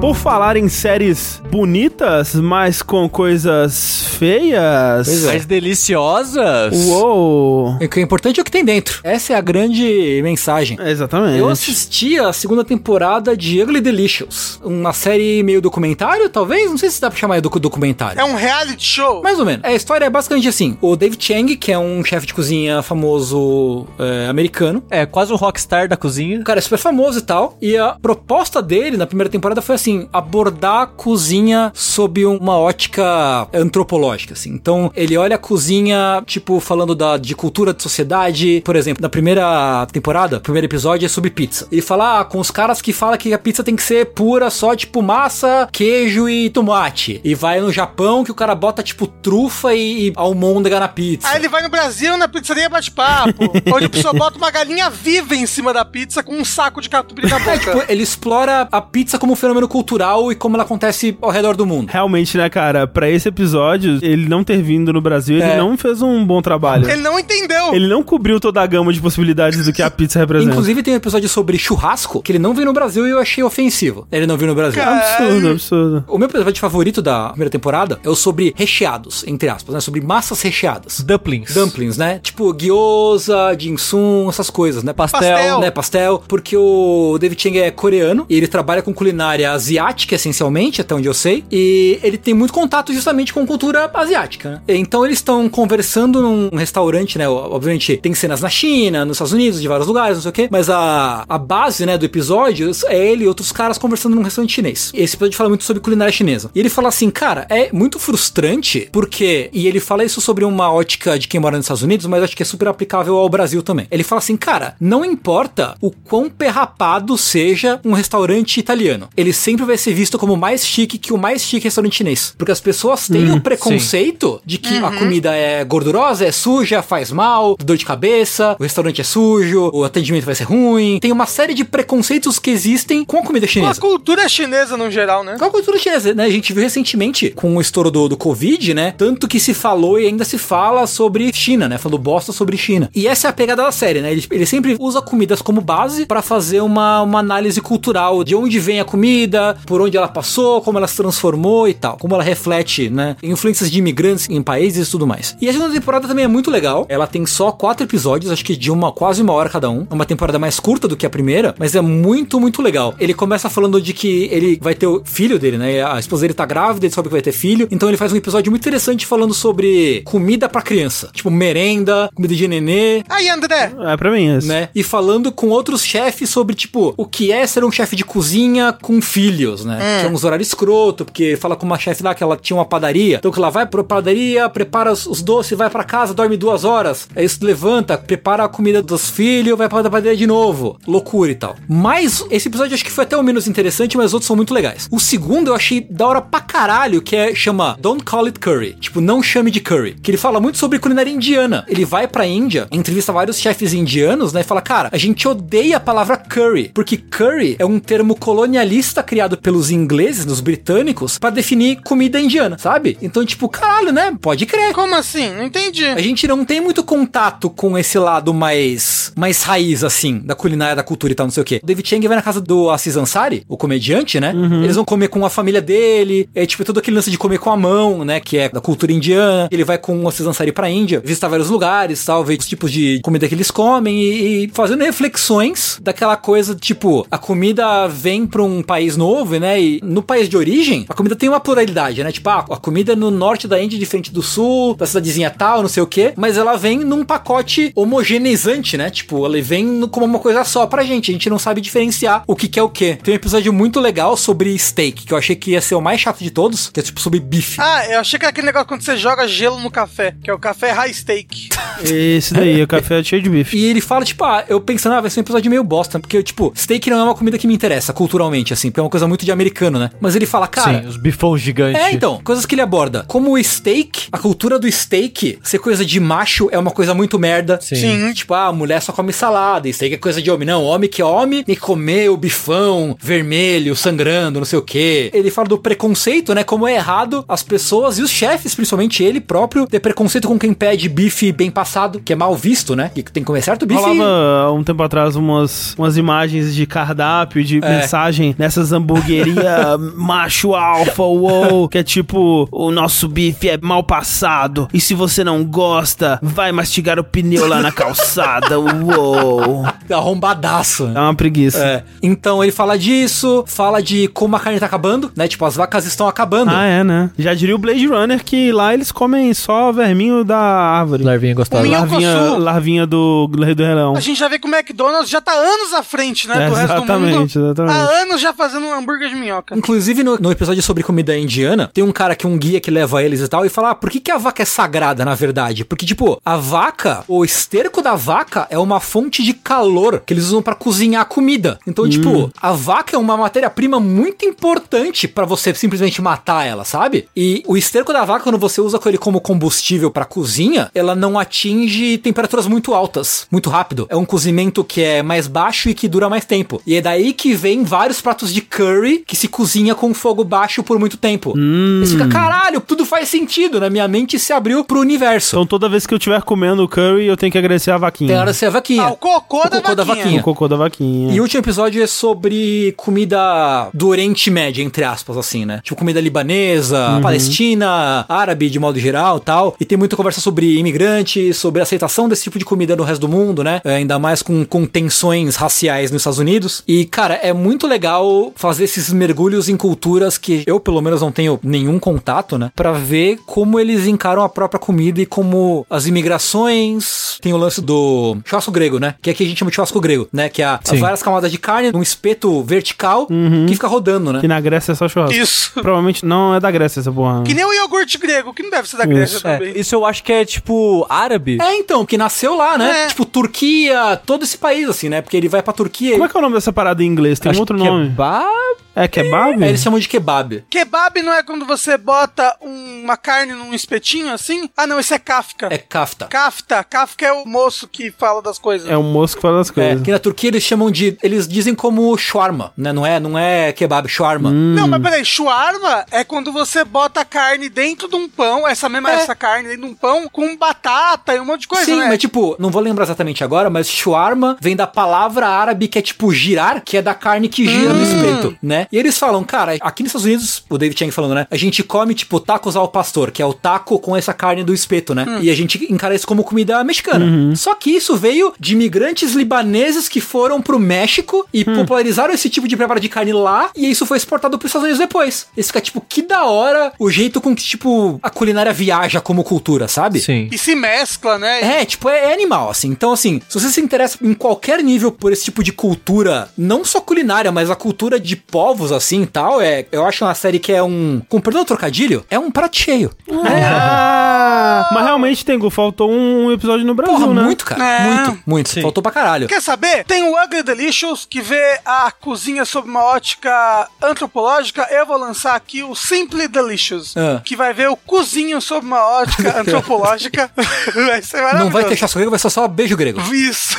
S1: Por falar em séries bonitas, mas com coisas feias.
S4: É.
S2: Mais deliciosas.
S1: Uou!
S4: O que é importante é o que tem dentro. Essa é a grande mensagem.
S1: Exatamente.
S4: Eu assisti a segunda temporada de Ugly Delicious. Uma série meio documentário, talvez? Não sei se dá pra chamar de docu- documentário.
S3: É um reality show?
S4: Mais ou menos. A história é basicamente assim: o Dave Chang, que é um chefe de cozinha famoso é, americano,
S2: É, quase um rockstar da cozinha.
S4: o cara é super famoso e tal. E a proposta dele na primeira temporada foi assim: abordar a cozinha sob uma ótica antropológica, assim. Então, ele olha a cozinha, tipo, falando da, de cultura de sociedade. Por exemplo, na primeira temporada, primeiro episódio é sobre pizza. Ele fala ah, com os caras que falam que a pizza tem que ser pura, só tipo massa, queijo e tomate. E vai no Japão que o cara bota tipo trufa e, e almôndega na pizza.
S3: Aí ele vai no Brasil, na pizzaria bate-papo, onde a pessoa bota uma galinha viva em cima da pizza com um saco de catupiry na
S4: É,
S3: boca.
S4: tipo, ele explora a pizza como um fenômeno cultural. e como ela acontece redor do mundo.
S1: Realmente, né, cara, pra esse episódio, ele não ter vindo no Brasil, ele
S4: É.
S1: não fez um bom trabalho.
S3: Ele não entendeu.
S1: Ele não cobriu toda a gama de possibilidades do que a pizza representa.
S4: Inclusive tem um episódio sobre churrasco que ele não veio no Brasil e eu achei ofensivo. Ele não veio no Brasil.
S3: Cara,
S1: absurdo, absurdo.
S4: O meu episódio favorito da primeira temporada é o sobre recheados, entre aspas, né? Sobre massas recheadas.
S2: Dumplings.
S4: Dumplings, né? Tipo gyoza, ginsum, essas coisas, né?
S2: Pastel.
S3: Pastel.
S4: Né, pastel, porque o David Chang é coreano e ele trabalha com culinária asiática, essencialmente, até onde eu sei, e ele tem muito contato justamente com cultura asiática, né? Então eles estão conversando num restaurante, né? Obviamente tem cenas na China, nos Estados Unidos, de vários lugares, não sei o quê, mas a, a base, né, do episódio é ele e outros caras conversando num restaurante chinês. Esse episódio fala muito sobre culinária chinesa. E ele fala assim, cara, é muito frustrante, porque, e ele fala isso sobre uma ótica de quem mora nos Estados Unidos, mas acho que é super aplicável ao Brasil também. Ele fala assim, cara, não importa o quão perrapado seja um restaurante italiano, ele sempre vai ser visto como mais chique que o mais chique restaurante chinês. Porque as pessoas têm o preconceito de que a comida é gordurosa, é suja, faz mal, dor de cabeça, o restaurante é sujo, o atendimento vai ser ruim. Tem uma série de preconceitos que existem com a comida
S3: A
S4: chinesa.
S3: cultura chinesa no geral, né?
S4: Com a cultura chinesa, né? A gente viu recentemente com o estouro do, do Covid, né? Tanto que se falou e ainda se fala sobre China, né? Falou bosta sobre China. E essa é a pegada da série, né? Ele, ele sempre usa comidas como base pra fazer uma, uma análise cultural de onde vem a comida, por onde ela passou, como ela se transformou e tal. Como ela reflete, né? Influências de imigrantes em países e tudo mais. E a segunda temporada também é muito legal. Ela tem só quatro episódios, acho que de uma quase uma hora cada um. É uma temporada mais curta do que a primeira, mas é muito, muito legal. Ele começa falando de que ele vai ter o filho dele, né? A esposa dele tá grávida, ele sabe que vai ter filho. Então ele faz um episódio muito interessante falando sobre comida pra criança. Tipo, merenda, comida de nenê.
S3: Aí, André.
S1: É pra mim esse.
S4: Né? E falando com outros chefes sobre, tipo, o que é ser um chefe de cozinha com filhos, né? Que é uns horários escroto, porque fala com uma chefe lá que ela tinha uma padaria. Então que ela vai pra padaria, prepara os, doces, vai pra casa, dorme duas horas. Aí se levanta, prepara a comida dos filhos, vai pra padaria de novo. Loucura e tal. Mas esse episódio acho que foi até o menos interessante, mas os outros são muito legais. O segundo eu achei da hora pra caralho, que é chama Don't Call It Curry. Tipo, não chame de curry. Que ele fala muito sobre culinária indiana. Ele vai pra Índia, entrevista vários chefes indianos, né? E fala, cara, a gente odeia a palavra curry, porque curry é um termo colonialista criado pelos ingleses, nos britânicos, pra definir comida indiana, sabe? Então, tipo, caralho, né? Pode crer.
S3: Como assim? Não entendi.
S4: A gente não tem muito contato com esse lado mais mais raiz, assim, da culinária, da cultura e tal, não sei o quê. O David Chang vai na casa do Aziz Ansari, o comediante, né? Eles vão comer com a família dele, é tipo todo aquele lance de comer com a mão, né? Que é da cultura indiana. Ele vai com o Aziz Ansari pra Índia, visitar vários lugares, tal, ver os tipos de comida que eles comem e, e fazendo reflexões daquela coisa, tipo, a comida vem pra um país novo, né? E no país de origem, a comida tem uma pluralidade, né? Tipo, ah, a comida no norte da Índia é diferente do sul, da cidadezinha tal, não sei o quê, mas ela vem num pacote homogeneizante, né? Tipo, ela vem no- como uma coisa só pra gente. A gente não sabe diferenciar o que, que é o que. Tem um episódio muito legal sobre steak, que eu achei que ia ser o mais chato de todos, que é tipo sobre bife.
S3: Ah, eu achei que era aquele negócio quando você joga gelo no café, que é o café high steak.
S1: Esse daí, o café é cheio de bife.
S4: E ele fala, tipo, ah, eu pensando, ah, vai ser um episódio meio bosta, porque, tipo, steak não é uma comida que me interessa culturalmente, assim, porque é uma coisa muito de americano, né? Mas ele fala, cara.
S2: Sim, os bifões gigantes.
S4: É, então, coisas que ele aborda. Como o steak, a cultura do steak ser coisa de macho é uma coisa muito merda.
S2: Sim.
S3: Sim.
S4: Tipo, ah, mulher só come salada, e steak é coisa de homem. Não, homem que é homem que comer o bifão vermelho, sangrando, não sei o quê. Ele fala do preconceito, né? Como é errado as pessoas e os chefes, principalmente ele próprio, ter preconceito com quem pede bife bem passado, que é mal visto, né? Que tem que comer certo bife.
S1: Rolava há um tempo atrás umas, umas imagens de cardápio, de
S4: É.
S1: mensagem nessas hamburgueria macho alfa, uou, que é tipo, o nosso bife é mal passado, e se você não gosta, vai mastigar o pneu lá na calçada, uou.
S4: Arrombadaço.
S1: É uma preguiça.
S4: É. Então ele fala disso, fala de como a carne tá acabando, né? Tipo, as vacas estão acabando.
S1: Ah, é, né? Já diria o Blade Runner que lá eles comem só verminho da árvore.
S2: Larvinha gostosa.
S1: Larvinha, larvinha do Rei do Relão.
S3: A gente já vê que o McDonald's já tá anos à frente, né? do resto do mundo.
S1: Exatamente, exatamente.
S3: Há anos já fazendo um hambúrguer de minhoca.
S4: Inclusive, no, no episódio sobre comida indiana, tem um cara que é um guia que leva eles e tal, e fala: ah, por que, que a vaca é sagrada, na verdade? Porque, tipo, a vaca, o esterco da vaca é uma fonte de calor que eles usam pra cozinhar a comida. Então, tipo, a vaca é uma matéria-prima muito importante pra você simplesmente matar ela, sabe? E o esterco da vaca, quando você usa ele como combustível pra cozinha, ela não atinge temperaturas muito altas, muito rápido. É um cozimento que é mais baixo e que dura mais tempo. E é daí que vem vários pratos de curry curry que se cozinha com fogo baixo por muito tempo.
S1: Hum.
S4: Você fica, caralho, tudo faz sentido, né? Minha mente se abriu pro universo.
S1: Então toda vez que eu estiver comendo curry, eu tenho que agradecer a vaquinha.
S4: Tem hora de ser a vaquinha.
S3: Ah, o cocô,
S4: O
S3: da,
S4: cocô da
S3: vaquinha.
S4: vaquinha.
S1: O cocô da vaquinha.
S4: E o último episódio é sobre comida do Oriente Médio, entre aspas, assim, né? Tipo, comida libanesa, palestina, árabe de modo geral tal. E tem muita conversa sobre imigrantes, sobre a aceitação desse tipo de comida no resto do mundo, né? É, ainda mais com, com tensões raciais nos Estados Unidos. E, cara, é muito legal fazer esses mergulhos em culturas que eu, pelo menos, não tenho nenhum contato, né? Pra ver como eles encaram a própria comida e como as imigrações. Tem o lance do churrasco grego, né? Que aqui a gente chama de churrasco grego, né? Que é a,
S2: Sim.
S4: várias camadas de carne num espeto vertical que fica rodando, né?
S1: Que na Grécia é só churrasco.
S3: Isso.
S1: Provavelmente não é da Grécia essa porra.
S3: Que nem o iogurte grego, que não deve ser da Grécia
S1: Isso.
S3: também.
S2: É, isso eu acho que é tipo árabe.
S4: É, então, que nasceu lá, né?
S3: É.
S4: Tipo, Turquia, todo esse país, assim, né? Porque ele vai pra Turquia
S1: Como
S4: e
S1: é que é o nome dessa parada em inglês? Tem um
S2: Acho
S1: outro
S2: que
S1: nome.
S2: Kebab?
S1: É kebab?
S4: aí eles chamam de kebab.
S3: Kebab não é quando você bota uma carne num espetinho assim? Ah, não, esse é kafka.
S4: É kafta.
S3: Kafta. Kafka é o moço que fala das coisas.
S1: É o moço que fala das
S4: É,
S1: coisas.
S4: que na Turquia eles chamam de. Eles dizem como shawarma, né? Não é, não é kebab, shawarma.
S3: Não, mas peraí, shawarma é quando você bota a carne dentro de um pão, essa mesma
S4: É.
S3: essa carne dentro de um pão, com batata e um monte de coisa,
S4: Sim,
S3: né?
S4: mas tipo, não vou lembrar exatamente agora, mas shawarma vem da palavra árabe que é tipo girar, que é da carne que gira no espeto, né? E eles falam, cara, aqui nos Estados Unidos, o David Chang falando, né? A gente come tipo tacos ao pastor, que é o taco com essa carne do espeto, né? E a gente encara isso como comida mexicana. Só que isso veio de imigrantes libaneses que foram pro México e popularizaram esse tipo de preparo de carne lá, e isso foi exportado pros Estados Unidos depois. Esse fica tipo, que da hora o jeito com que, tipo, a culinária viaja como cultura, sabe?
S2: Sim.
S3: E se mescla, né?
S4: É, tipo, é, é animal, assim. Então, assim, se você se interessa em qualquer nível por esse tipo de cultura, não só culinária, mas a cultura de povos, assim, e tal, é, eu acho uma série que é um, com perdão do trocadilho, é um prato cheio.
S1: Ah, mas realmente, Tengu, faltou um episódio no Brasil,
S4: Porra,
S1: né?
S4: muito, cara.
S3: É.
S4: Muito, muito.
S2: Sim.
S4: Faltou pra caralho.
S3: Quer saber? Tem o Ugly Delicious, que vê a cozinha sob uma ótica antropológica. Eu vou lançar aqui o Simply Delicious,
S4: Ah.
S3: que vai ver o cozinho sob uma ótica antropológica. vai ser
S4: Não vai ter
S3: maravilhoso.
S4: chasco grego, vai ser só beijo grego.
S3: Isso.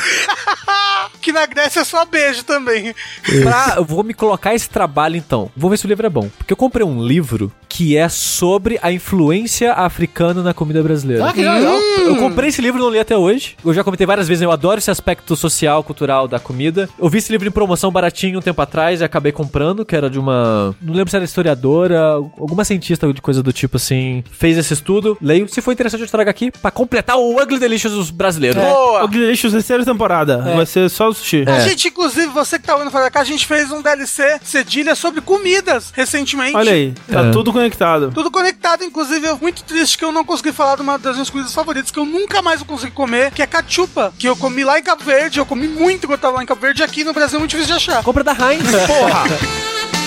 S3: que na Grécia é só beijo também.
S2: Pra, eu vou me colocar esse trabalho então. Vou ver se o livro é bom. Porque eu comprei um livro que é sobre a influência africana na comida brasileira.
S4: Ah, que legal.
S2: Eu comprei esse livro e não li até hoje. Eu já comentei várias vezes, eu adoro esse aspecto social, cultural da comida. Eu vi esse livro em promoção baratinho um tempo atrás e acabei comprando, que era de uma. Não lembro se era historiadora, alguma cientista de coisa do tipo assim. Fez esse estudo. Leio. Se for interessante, eu trago aqui pra completar o Ugly Delicious dos brasileiros.
S3: Boa.
S1: O Delicious terceira temporada. Vai ser só o sushi.
S3: A gente, inclusive, você que tá ouvindo falar cá, a gente fez um DLC cedilha sobre comidas recentemente.
S1: Olha aí, tá
S2: É.
S1: tudo conectado.
S3: Tudo conectado, inclusive, eu muito triste que eu não consegui falar de uma das minhas comidas favoritas, que eu nunca mais vou conseguir comer, que é cachupa, que eu comi lá em Cabo Verde, eu comi muito quando eu tava lá em Cabo Verde, e aqui no Brasil é muito difícil de achar.
S2: Compra da Heinz, porra!